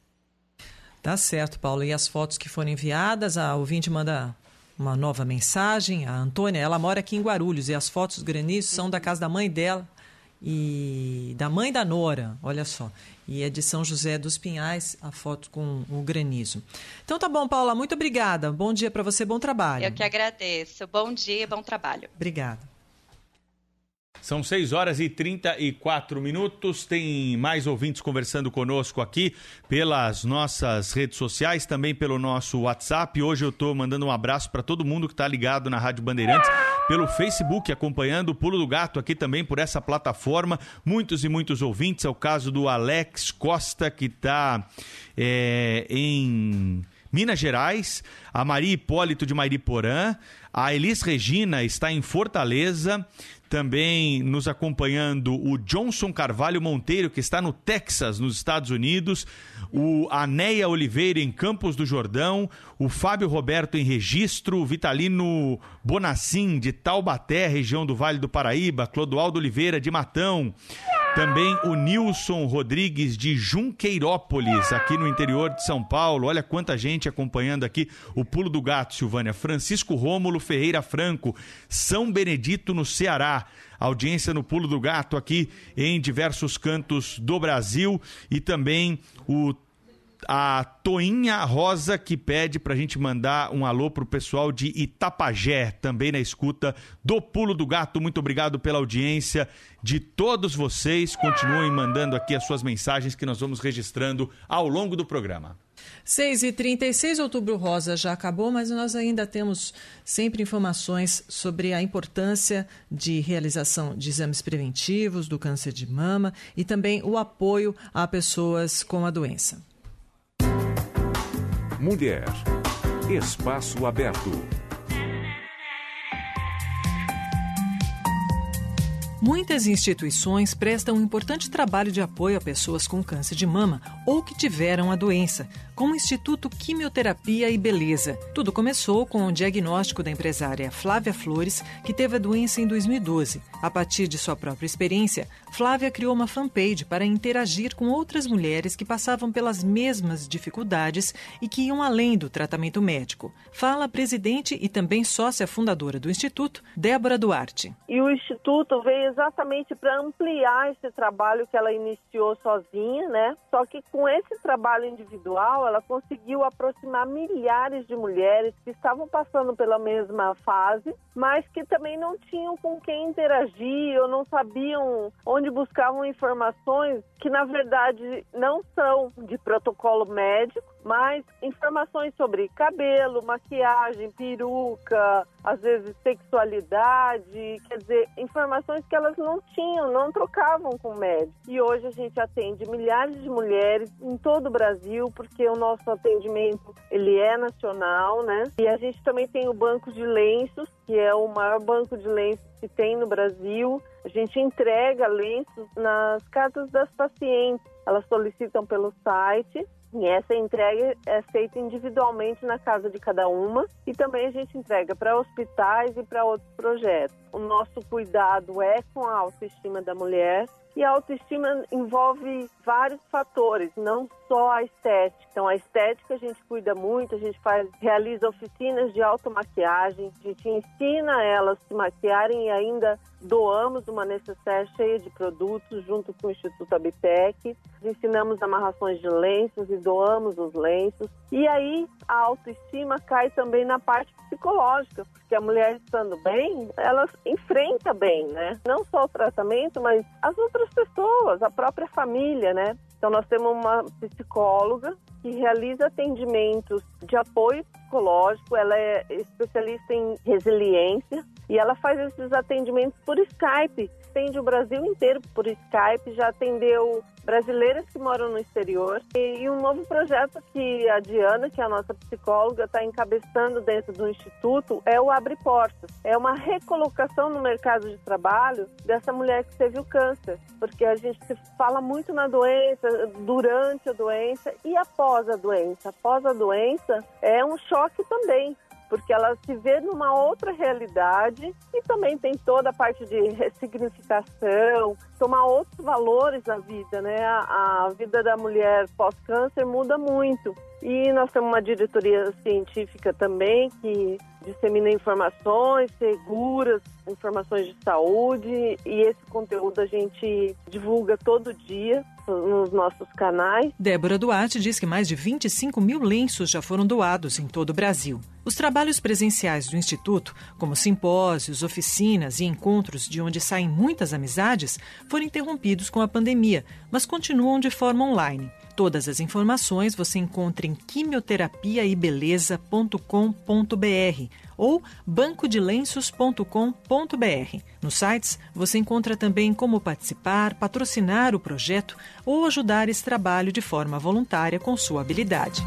Tá certo, Paulo. E as fotos que foram enviadas, a ouvinte manda uma nova mensagem. A Antônia, ela mora aqui em Guarulhos e as fotos dos granizos são da casa da mãe dela e da mãe da Nora, olha só. E é de São José dos Pinhais, a foto com o granizo. Então tá bom, Paula, muito obrigada. Bom dia para você, bom trabalho. Eu que agradeço. Bom dia, bom trabalho. Obrigada. São 6 horas e 34 minutos. Tem mais ouvintes conversando conosco aqui pelas nossas redes sociais, também pelo nosso WhatsApp. Hoje eu estou mandando um abraço para todo mundo que está ligado na Rádio Bandeirantes, pelo Facebook, acompanhando o Pulo do Gato aqui também por essa plataforma. Muitos e muitos ouvintes. É o caso do Alex Costa, que está é, em. Minas Gerais, a Maria Hipólito de Mairiporã, a Elis Regina está em Fortaleza, também nos acompanhando o Johnson Carvalho Monteiro, que está no Texas, nos Estados Unidos, o Anéia Oliveira em Campos do Jordão, o Fábio Roberto em Registro, o Vitalino Bonacim de Taubaté, região do Vale do Paraíba, Clodoaldo Oliveira de Matão, também o Nilson Rodrigues de Junqueirópolis, aqui no interior de São Paulo. Olha quanta gente acompanhando aqui o Pulo do Gato, Silvânia. Francisco Rômulo Ferreira Franco, São Benedito, no Ceará. Audiência no Pulo do Gato aqui em diversos cantos do Brasil e também o a Toinha Rosa que pede para a gente mandar um alô pro pessoal de Itapajé, também na escuta do Pulo do Gato. Muito obrigado pela audiência de todos vocês. Continuem mandando aqui as suas mensagens que nós vamos registrando ao longo do programa. 6 e 36 outubro rosa já acabou, mas nós ainda temos sempre informações sobre a importância de realização de exames preventivos do câncer de mama e também o apoio a pessoas com a doença. Mulher. Espaço aberto. Muitas instituições prestam um importante trabalho de apoio a pessoas com câncer de mama ou que tiveram a doença, como o Instituto Quimioterapia e Beleza. Tudo começou com o diagnóstico da empresária Flávia Flores, que teve a doença em 2012. A partir de sua própria experiência, Flávia criou uma fanpage para interagir com outras mulheres que passavam pelas mesmas dificuldades e que iam além do tratamento médico. Fala a presidente e também sócia fundadora do Instituto, Débora Duarte. E o Instituto veio exatamente para ampliar esse trabalho que ela iniciou sozinha, né? Só que com esse trabalho individual, ela conseguiu aproximar milhares de mulheres que estavam passando pela mesma fase, mas que também não tinham com quem interagir ou não sabiam onde buscavam informações que na verdade não são de protocolo médico, mas informações sobre cabelo, maquiagem, peruca, às vezes sexualidade, quer dizer, informações que elas não tinham, não trocavam com o médico. E hoje a gente atende milhares de mulheres em todo o Brasil, porque o nosso atendimento ele é nacional, né? E a gente também tem o banco de lenços, que é o maior banco de lenços que tem no Brasil. A gente entrega lenços nas casas das pacientes. Elas solicitam pelo site e essa entrega é feita individualmente na casa de cada uma e também a gente entrega para hospitais e para outros projetos. O nosso cuidado é com a autoestima da mulher e a autoestima envolve vários fatores, não só a estética. Então, a estética a gente cuida muito, a gente faz, realiza oficinas de automaquiagem, a gente ensina elas a se maquiarem e ainda doamos uma necessaire cheia de produtos junto com o Instituto Abitec. Ensinamos amarrações de lenços e doamos os lenços. E aí a autoestima cai também na parte psicológica, porque a mulher estando bem, ela enfrenta bem, né? Não só o tratamento, mas as outras pessoas, a própria família, né? Então nós temos uma psicóloga realiza atendimentos de apoio psicológico, ela é especialista em resiliência e ela faz esses atendimentos por Skype. Atende o Brasil inteiro por Skype, já atendeu brasileiras que moram no exterior. E, e um novo projeto que a Diana, que é a nossa psicóloga, está encabeçando dentro do Instituto é o Abre Portas. É uma recolocação no mercado de trabalho dessa mulher que teve o câncer. Porque a gente se fala muito na doença, durante a doença e após a doença. Após a doença é um choque também porque ela se vê numa outra realidade e também tem toda a parte de ressignificação, tomar outros valores na vida, né? A, a vida da mulher pós-câncer muda muito. E nós temos uma diretoria científica também que dissemina informações seguras, informações de saúde e esse conteúdo a gente divulga todo dia nos nossos canais. Débora Duarte diz que mais de 25 mil lenços já foram doados em todo o Brasil. Os trabalhos presenciais do Instituto, como simpósios, oficinas e encontros de onde saem muitas amizades, foram interrompidos com a pandemia, mas continuam de forma online. Todas as informações você encontra em quimioterapiaebeleza.com.br ou bancodelenços.com.br. Nos sites você encontra também como participar, patrocinar o projeto ou ajudar esse trabalho de forma voluntária com sua habilidade.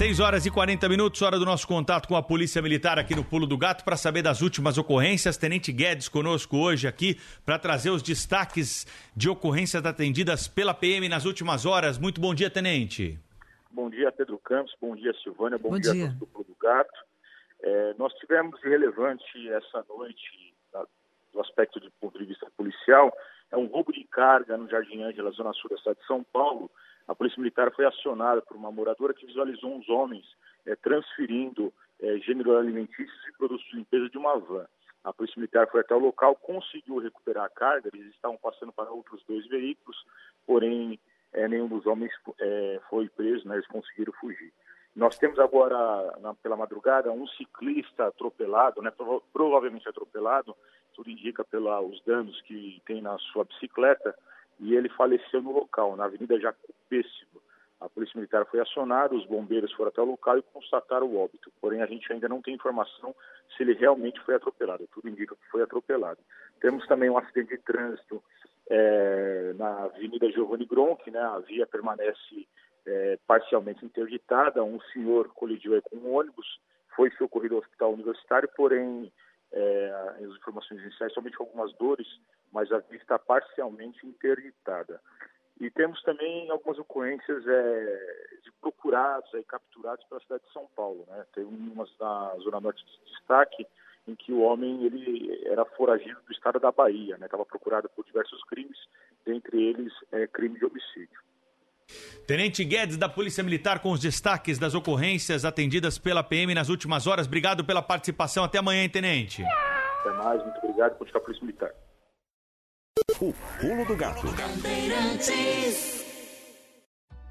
Seis horas e 40 minutos, hora do nosso contato com a Polícia Militar aqui no Pulo do Gato para saber das últimas ocorrências. Tenente Guedes conosco hoje aqui para trazer os destaques de ocorrências atendidas pela PM nas últimas horas. Muito bom dia, Tenente. Bom dia, Pedro Campos. Bom dia, Silvânia. Bom, Bom dia, dia. a todos do Pulo do Gato. É, nós tivemos de relevante essa noite, do aspecto de ponto de vista policial, é um roubo de carga no Jardim Ângela, zona sul da cidade de São Paulo. A Polícia Militar foi acionada por uma moradora que visualizou uns homens é, transferindo é, gênero alimentícios e produtos de limpeza de uma van. A Polícia Militar foi até o local, conseguiu recuperar a carga, eles estavam passando para outros dois veículos, porém é, nenhum dos homens é, foi preso, né, eles conseguiram fugir. Nós temos agora, na- pela madrugada, um ciclista atropelado, né, prova- provavelmente atropelado, tudo indica pelos danos que tem na sua bicicleta, e ele faleceu no local, na Avenida Jacu Pêssego. A Polícia Militar foi acionada, os bombeiros foram até o local e constataram o óbito. Porém, a gente ainda não tem informação se ele realmente foi atropelado. Tudo indica que foi atropelado. Temos também um acidente de trânsito eh, na Avenida Giovanni Gronchi, né? A via permanece eh, parcialmente interditada. Um senhor colidiu com um ônibus, foi socorrido ao hospital universitário, porém eh, as informações iniciais somente algumas dores, mas a via está parcialmente interditada. E temos também algumas ocorrências eh, de procurados, aí, capturados pela cidade de São Paulo. Né? Teve uma na Zona Norte de destaque, em que o homem ele era foragido do estado da Bahia, né? estava procurado por diversos crimes, dentre eles eh, crime de homicídio. Tenente Guedes da Polícia Militar com os destaques das ocorrências atendidas pela PM nas últimas horas. Obrigado pela participação. Até amanhã, hein, Tenente. Até mais, muito obrigado. Continuar a Polícia Militar. O Pulo do Gato.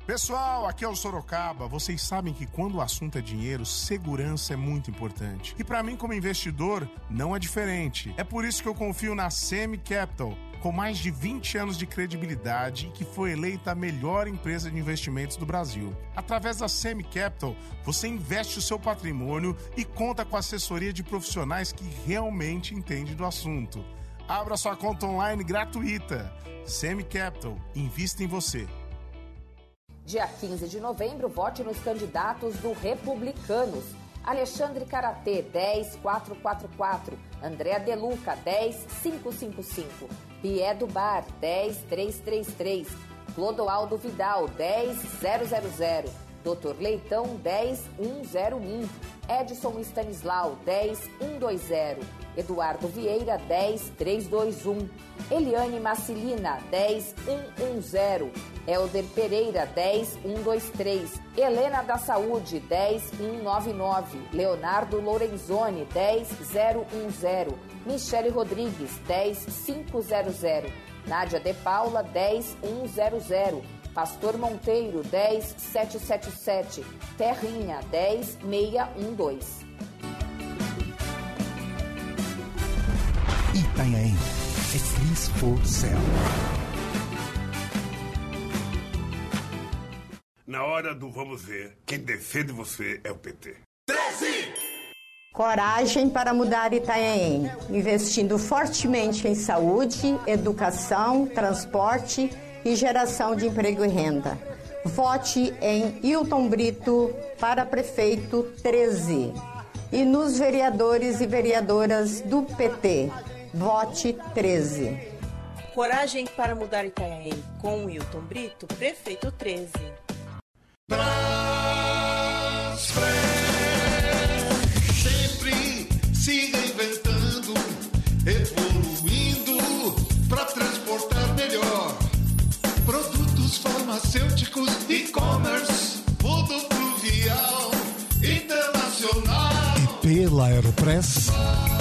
Pessoal, aqui é o Sorocaba. Vocês sabem que quando o assunto é dinheiro, segurança é muito importante. E para mim, como investidor, não é diferente. É por isso que eu confio na Semi Capital, com mais de 20 anos de credibilidade e que foi eleita a melhor empresa de investimentos do Brasil. Através da Semi Capital, você investe o seu patrimônio e conta com assessoria de profissionais que realmente entendem do assunto. Abra sua conta online gratuita. Semi Capital, invista em você. Dia 15 de novembro, vote nos candidatos do Republicanos. Alexandre Karatê, 10444. Andréa Deluca, 10555. Pierre do Bar, 10333. Clodoaldo Vidal, 10000. Dr. Leitão, 10101. Edson Stanislau, 10120. Eduardo Vieira, 10321. Eliane Macilina, 10110. Helder Pereira, 10123. Helena da Saúde, 10199. Leonardo Lorenzoni, 10010. Michele Rodrigues, 10500. Nádia De Paula, 10100. Pastor Monteiro, 10777. Terrinha, 10612. Itanhaém. Eclis for Cell. Na hora do vamos ver, quem defende você é o PT. Coragem para mudar Itanhaém, investindo fortemente em saúde, educação, transporte e geração de emprego e renda. Vote em Hilton Brito para prefeito 13. E nos vereadores e vereadoras do PT, vote 13. Coragem para mudar Itanhaém com Wilton Brito, prefeito 13. Sempre pela Aeropress, Vai.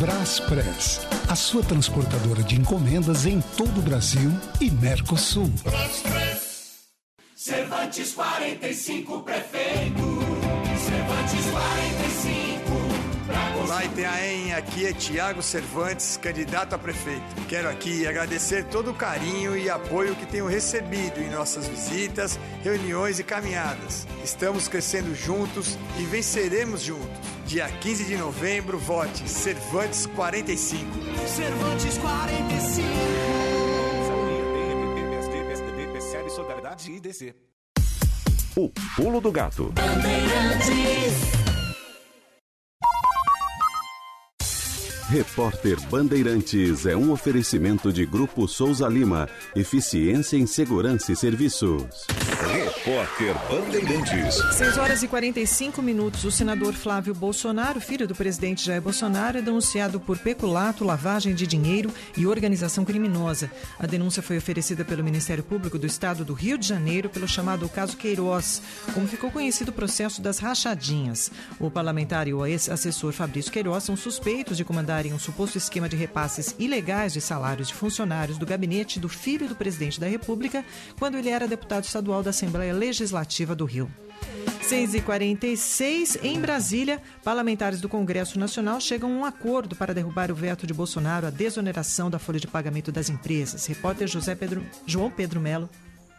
Braspress, a sua transportadora de encomendas em todo o Brasil e Mercosul. Cervantes 45 prefeito. Cervantes 45 pra Olá, Itanhaém, aqui é Tiago Cervantes, candidato a prefeito. Quero aqui agradecer todo o carinho e apoio que tenho recebido em nossas visitas, reuniões e caminhadas. Estamos crescendo juntos e venceremos juntos. Dia 15 de novembro, vote Cervantes 45. Cervantes 45. PSDB, Solidariedade e DC. O pulo do gato. Repórter Bandeirantes é um oferecimento de Grupo Souza Lima. Eficiência em Segurança e Serviços. Repórter Bandeirantes. 6 horas e 45 minutos. O senador Flávio Bolsonaro, filho do presidente Jair Bolsonaro, é denunciado por peculato, lavagem de dinheiro e organização criminosa. A denúncia foi oferecida pelo Ministério Público do Estado do Rio de Janeiro pelo chamado caso Queiroz, como ficou conhecido o processo das rachadinhas. O parlamentar e o ex-assessor Fabrício Queiroz são suspeitos de comandarem um suposto esquema de repasses ilegais de salários de funcionários do gabinete do filho do presidente da República quando ele era deputado estadual da Assembleia Legislativa do Rio. 6h46, em Brasília, parlamentares do Congresso Nacional chegam a um acordo para derrubar o veto de Bolsonaro à desoneração da folha de pagamento das empresas. Repórter José Pedro, João Pedro Melo.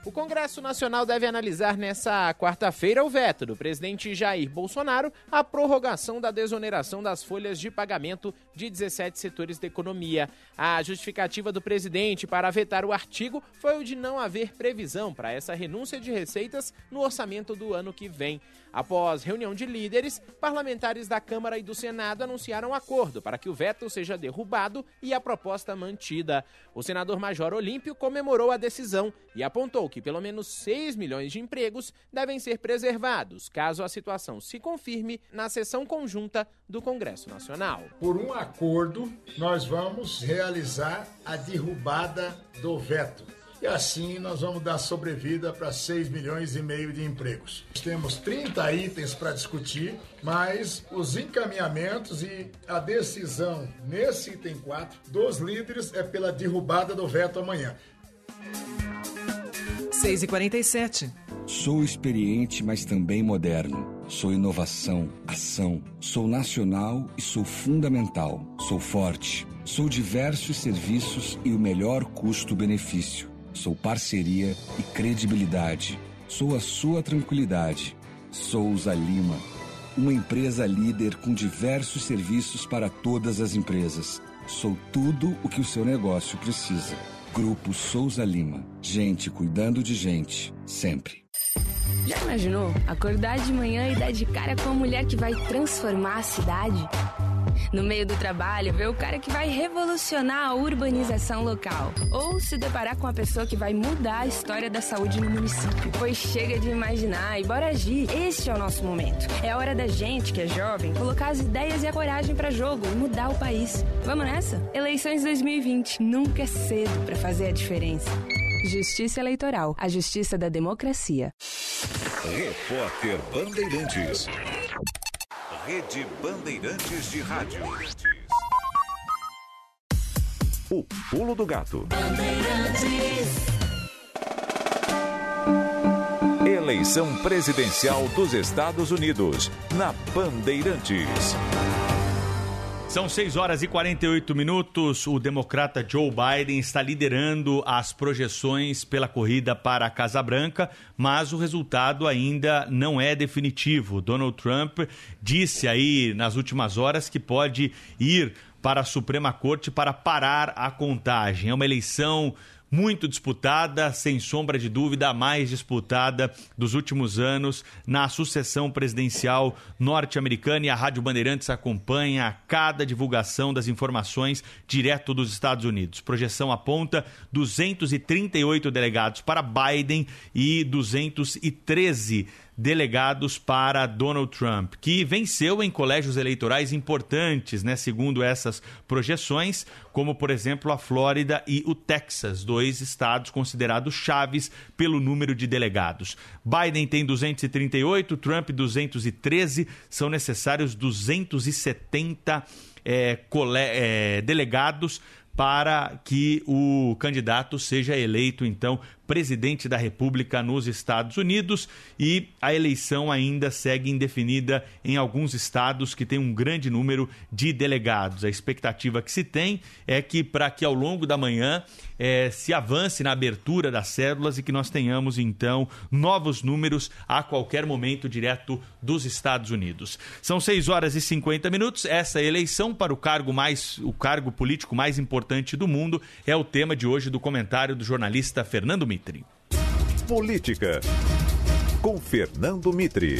O Congresso Nacional deve analisar nessa quarta-feira o veto do presidente Jair Bolsonaro à prorrogação da desoneração das folhas de pagamento de 17 setores da economia. A justificativa do presidente para vetar o artigo foi o de não haver previsão para essa renúncia de receitas no orçamento do ano que vem. Após reunião de líderes, parlamentares da Câmara e do Senado anunciaram acordo para que o veto seja derrubado e a proposta mantida. O senador Major Olímpio comemorou a decisão e apontou que pelo menos 6 milhões de empregos devem ser preservados, caso a situação se confirme na sessão conjunta do Congresso Nacional. Por um acordo, nós vamos realizar a derrubada do veto. E assim nós vamos dar sobrevida para 6 milhões e meio de empregos. Temos 30 itens para discutir, mas os encaminhamentos e a decisão nesse item 4 dos líderes é pela derrubada do veto amanhã. 6h47. Sou experiente, mas também moderno. Sou inovação, ação. Sou nacional e sou fundamental. Sou forte. Sou diversos serviços e o melhor custo-benefício. Sou parceria e credibilidade. Sou a sua tranquilidade. Souza Lima. Uma empresa líder com diversos serviços para todas as empresas. Sou tudo o que o seu negócio precisa. Grupo Souza Lima. Gente cuidando de gente. Sempre. Já imaginou acordar de manhã e dar de cara com a mulher que vai transformar a cidade? No meio do trabalho, ver o cara que vai revolucionar a urbanização local. Ou se deparar com a pessoa que vai mudar a história da saúde no município. Pois chega de imaginar e bora agir. Este é o nosso momento. É hora da gente, que é jovem, colocar as ideias e a coragem para jogo e mudar o país. Vamos nessa? Eleições 2020. Nunca é cedo para fazer a diferença. Justiça Eleitoral. A justiça da democracia. Repórter Bandeirantes. Rede Bandeirantes de Rádio. O pulo do gato. Eleição presidencial dos Estados Unidos na Bandeirantes. São 6 horas e 48 minutos. O democrata Joe Biden está liderando as projeções pela corrida para a Casa Branca, mas o resultado ainda não é definitivo. Donald Trump disse aí nas últimas horas que pode ir para a Suprema Corte para parar a contagem. É uma eleição muito disputada, sem sombra de dúvida, a mais disputada dos últimos anos na sucessão presidencial norte-americana e a Rádio Bandeirantes acompanha a cada divulgação das informações direto dos Estados Unidos. Projeção aponta 238 delegados para Biden e 213 delegados para Donald Trump, que venceu em colégios eleitorais importantes, né, segundo essas projeções, como por exemplo a Flórida e o Texas, dois estados considerados chaves pelo número de delegados. Biden tem 238, Trump 213, são necessários 270 é, é, delegados para que o candidato seja eleito, então, presidente da República nos Estados Unidos e a eleição ainda segue indefinida em alguns estados que têm um grande número de delegados. A expectativa que se tem é que para que ao longo da manhã eh, se avance na abertura das cédulas e que nós tenhamos então novos números a qualquer momento direto dos Estados Unidos. São 6 horas e 50 minutos. Essa eleição para o cargo mais o cargo político mais importante do mundo é o tema de hoje do comentário do jornalista Fernando Mitri. Política. Com Fernando Mitri.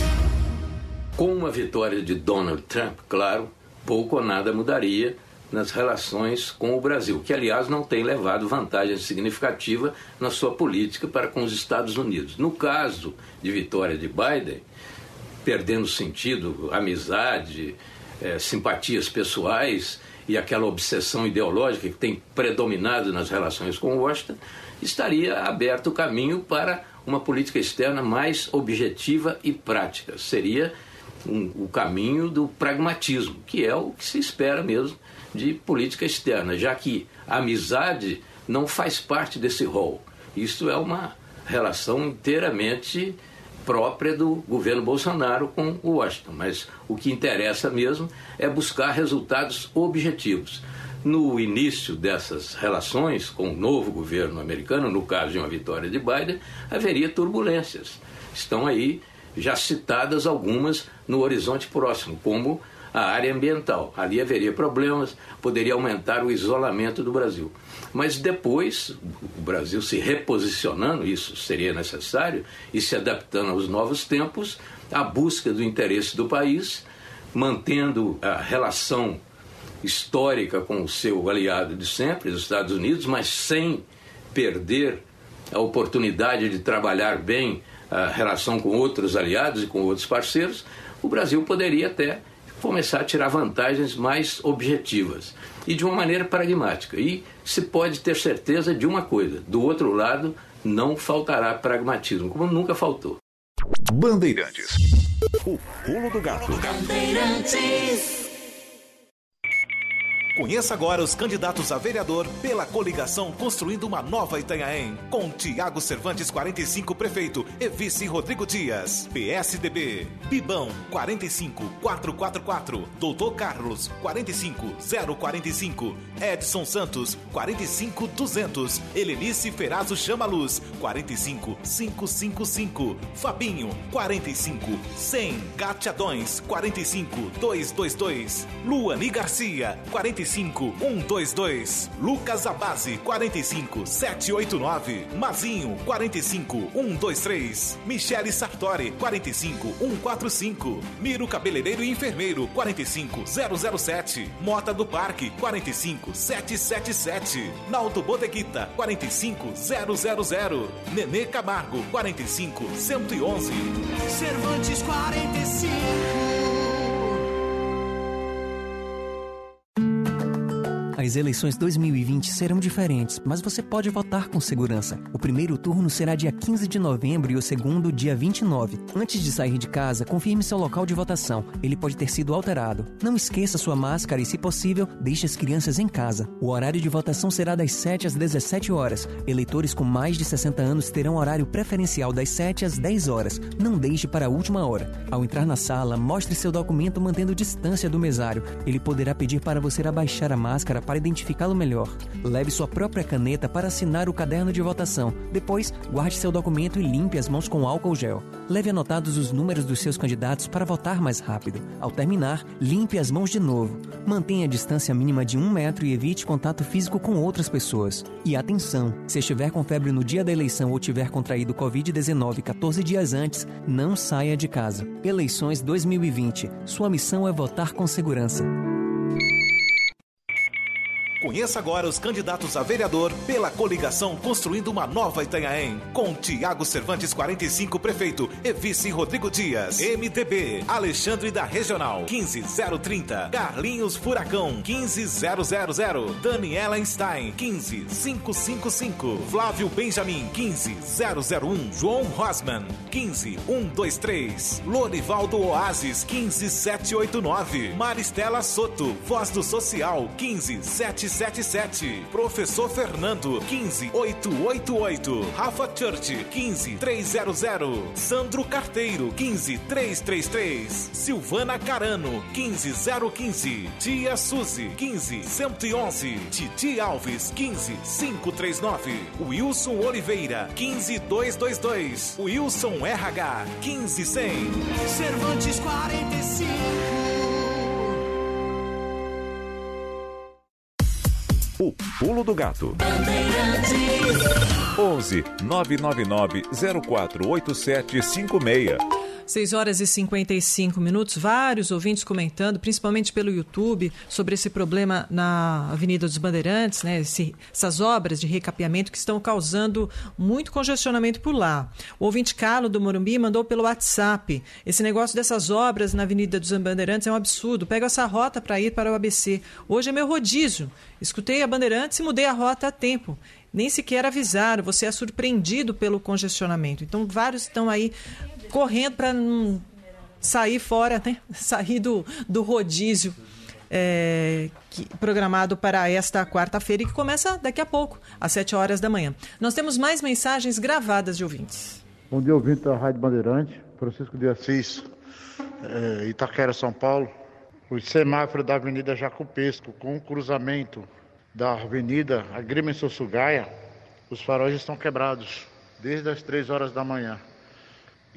Com uma vitória de Donald Trump, claro, pouco ou nada mudaria nas relações com o Brasil, que aliás não tem levado vantagem significativa na sua política para com os Estados Unidos. No caso de vitória de Biden, perdendo sentido, amizade, eh, simpatias pessoais e aquela obsessão ideológica que tem predominado nas relações com Washington, estaria aberto o caminho para uma política externa mais objetiva e prática. Seria um, o caminho do pragmatismo, que é o que se espera mesmo de política externa, já que a amizade não faz parte desse rol. Isso é uma relação inteiramente própria do governo Bolsonaro com o Washington, mas o que interessa mesmo é buscar resultados objetivos no início dessas relações com o novo governo americano, no caso de uma vitória de Biden, haveria turbulências. Estão aí já citadas algumas no horizonte próximo, como a área ambiental. Ali haveria problemas, poderia aumentar o isolamento do Brasil. Mas depois, o Brasil se reposicionando, isso seria necessário, e se adaptando aos novos tempos, a busca do interesse do país, mantendo a relação histórica com o seu aliado de sempre, os Estados Unidos, mas sem perder a oportunidade de trabalhar bem a relação com outros aliados e com outros parceiros, o Brasil poderia até começar a tirar vantagens mais objetivas e de uma maneira pragmática. E se pode ter certeza de uma coisa: do outro lado não faltará pragmatismo, como nunca faltou. Bandeirantes. O pulo do gato. Bandeirantes. Conheça agora os candidatos a vereador pela coligação Construindo uma Nova Itanhaém, com Tiago Cervantes 45 prefeito e vice Rodrigo Dias. PSDB, Bibão 45444, Doutor Carlos 45045, Edson Santos 45200, Helenice Ferazo Chama Luz 45555, Fabinho 45 100, Gatiadões 45222, Luani Garcia 45 122. Lucas Abase 45 789. Mazinho 45 123. Michele Sartori 45 145. Miro Cabeleireiro e Enfermeiro 45 007. Mota do Parque 45 777. Naldo Bodeguita 45 000. Nenê Camargo 45 111. Cervantes 45. As eleições 2020 serão diferentes, mas você pode votar com segurança. O primeiro turno será dia 15 de novembro e o segundo dia 29. Antes de sair de casa, confirme seu local de votação. Ele pode ter sido alterado. Não esqueça sua máscara e, se possível, deixe as crianças em casa. O horário de votação será das 7 às 17 horas. Eleitores com mais de 60 anos terão horário preferencial das 7 às 10 horas. Não deixe para a última hora. Ao entrar na sala, mostre seu documento mantendo distância do mesário. Ele poderá pedir para você abaixar a máscara para identificá-lo melhor. Leve sua própria caneta para assinar o caderno de votação. Depois, guarde seu documento e limpe as mãos com álcool gel. Leve anotados os números dos seus candidatos para votar mais rápido. Ao terminar, limpe as mãos de novo. Mantenha a distância mínima de um metro e evite contato físico com outras pessoas. E atenção: se estiver com febre no dia da eleição ou tiver contraído Covid-19 14 dias antes, não saia de casa. Eleições 2020. Sua missão é votar com segurança. Conheça agora os candidatos a vereador pela coligação Construindo uma Nova Itanhaém. Com Tiago Cervantes 45, prefeito, e vice Rodrigo Dias. MDB, Alexandre da Regional, 15030. Carlinhos Furacão, 15000. Daniela Einstein, 15555. Flávio Benjamin, 15001. João Rosman, 15123. Lorivaldo Oasis, 15789. Maristela Soto, Voz do Social, 157 777. Professor Fernando, 15888. Rafa Church, 15300. Sandro Carteiro, 15333. Silvana Carano, 15015. Tia Suzy, 15111. Titi Alves, 15539. Wilson Oliveira, 15222. Wilson RH, 15100. Cervantes 45. O pulo do gato. 11 999 048756. 6 horas e 55 minutos, vários ouvintes comentando, principalmente pelo YouTube, sobre esse problema na Avenida dos Bandeirantes, né? Esse, essas obras de recapeamento que estão causando muito congestionamento por lá. O ouvinte Carlos do Morumbi mandou pelo WhatsApp. Esse negócio dessas obras na Avenida dos Bandeirantes é um absurdo. Pego essa rota para ir para o ABC. Hoje é meu rodízio. Escutei a Bandeirantes e mudei a rota a tempo nem sequer avisaram, você é surpreendido pelo congestionamento. Então, vários estão aí correndo para não sair fora, né? sair do, do rodízio é, que, programado para esta quarta-feira e que começa daqui a pouco, às 7 horas da manhã. Nós temos mais mensagens gravadas de ouvintes. Bom dia, ouvinte da Rádio Bandeirante, Francisco de Assis, é, Itaquera, São Paulo. O semáforo da Avenida Jacupesco, com o cruzamento da Avenida Agrima Sossugaia, os faróis estão quebrados desde as 3 horas da manhã.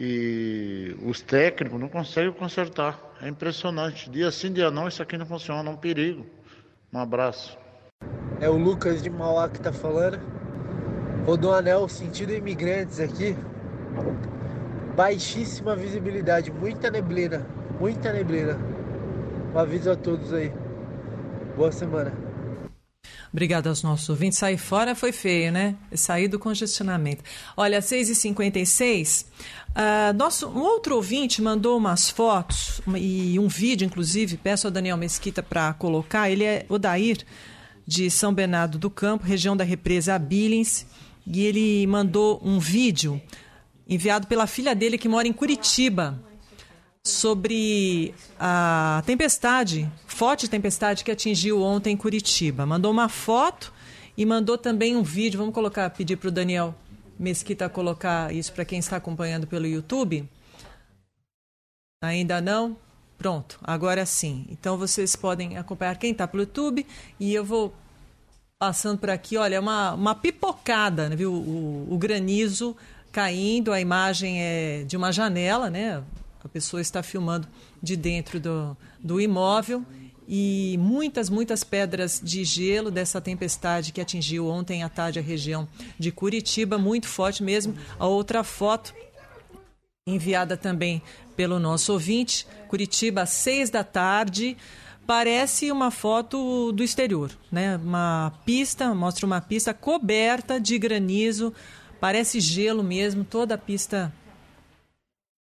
E os técnicos não conseguem consertar. É impressionante. Dia sim, dia não, isso aqui não funciona. É um perigo. Um abraço. É o Lucas de Mauá que está falando. Rodoanel, sentido imigrantes aqui. Baixíssima visibilidade, muita neblina, muita neblina. Um aviso a todos aí. Boa semana. Obrigada aos nossos ouvintes. Sair fora foi feio, né? Sair do congestionamento. Olha, 6h56, uh, nosso, um outro ouvinte mandou umas fotos e um vídeo, inclusive, peço ao Daniel Mesquita para colocar. Ele é Odair, de São Bernardo do Campo, região da represa Billings, e ele mandou um vídeo enviado pela filha dele que mora em Curitiba sobre a tempestade, forte tempestade que atingiu ontem em Curitiba. Mandou uma foto e mandou também um vídeo. Vamos colocar, pedir para o Daniel Mesquita colocar isso para quem está acompanhando pelo YouTube. Ainda não? Pronto, agora sim. Então vocês podem acompanhar quem está pelo YouTube e eu vou passando por aqui. Olha, é uma, uma pipocada, né, viu? O, o, o granizo caindo, a imagem é de uma janela, né? A pessoa está filmando de dentro do, do imóvel e muitas, muitas pedras de gelo dessa tempestade que atingiu ontem à tarde a região de Curitiba, muito forte mesmo. A outra foto, enviada também pelo nosso ouvinte, Curitiba, às seis da tarde. Parece uma foto do exterior, né? Uma pista, mostra uma pista coberta de granizo, parece gelo mesmo, toda a pista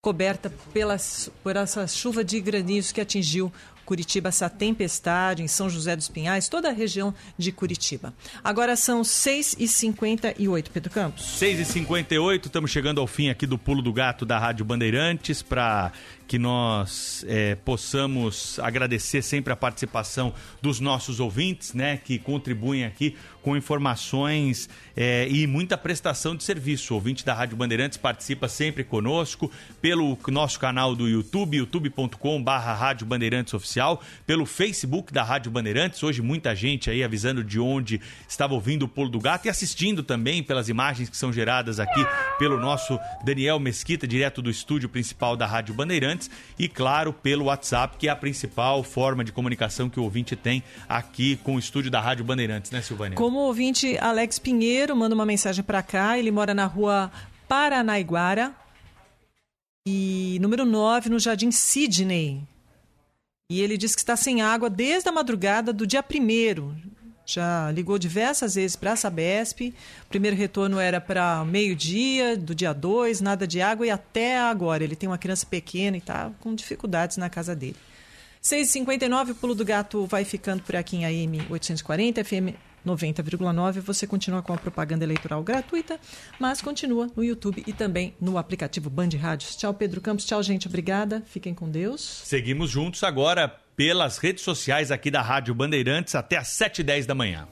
coberta pela, por essa chuva de granizo que atingiu Curitiba essa tempestade, em São José dos Pinhais, toda a região de Curitiba. Agora são 6h58, Pedro Campos. 6h58, estamos chegando ao fim aqui do Pulo do Gato da Rádio Bandeirantes para que nós é, possamos agradecer sempre a participação dos nossos ouvintes, né, que contribuem aqui com informações é, e muita prestação de serviço. O ouvinte da Rádio Bandeirantes participa sempre conosco pelo nosso canal do YouTube, youtube.com/barra Rádio Bandeirantes Oficial, pelo Facebook da Rádio Bandeirantes. Hoje muita gente aí avisando de onde estava ouvindo o Pulo do Gato e assistindo também pelas imagens que são geradas aqui pelo nosso Daniel Mesquita, direto do estúdio principal da Rádio Bandeirantes, e claro, pelo WhatsApp, que é a principal forma de comunicação que o ouvinte tem aqui com o estúdio da Rádio Bandeirantes, né, Silvânia? Como ouvinte Alex Pinheiro manda uma mensagem para cá, ele mora na rua Paranaiguara e número 9, no Jardim Sidney. E ele diz que está sem água desde a madrugada do dia 1 já ligou diversas vezes para a Sabesp. O primeiro retorno era para meio-dia, do dia 2, nada de água, e até agora. Ele tem uma criança pequena e está com dificuldades na casa dele. 6h59, o Pulo do Gato vai ficando por aqui em AM 840, FM 90,9. Você continua com a propaganda eleitoral gratuita, mas continua no YouTube e também no aplicativo Band Rádios. Tchau, Pedro Campos. Tchau, gente. Obrigada. Fiquem com Deus. Seguimos juntos agora pelas redes sociais aqui da Rádio Bandeirantes até às 7h10 da manhã.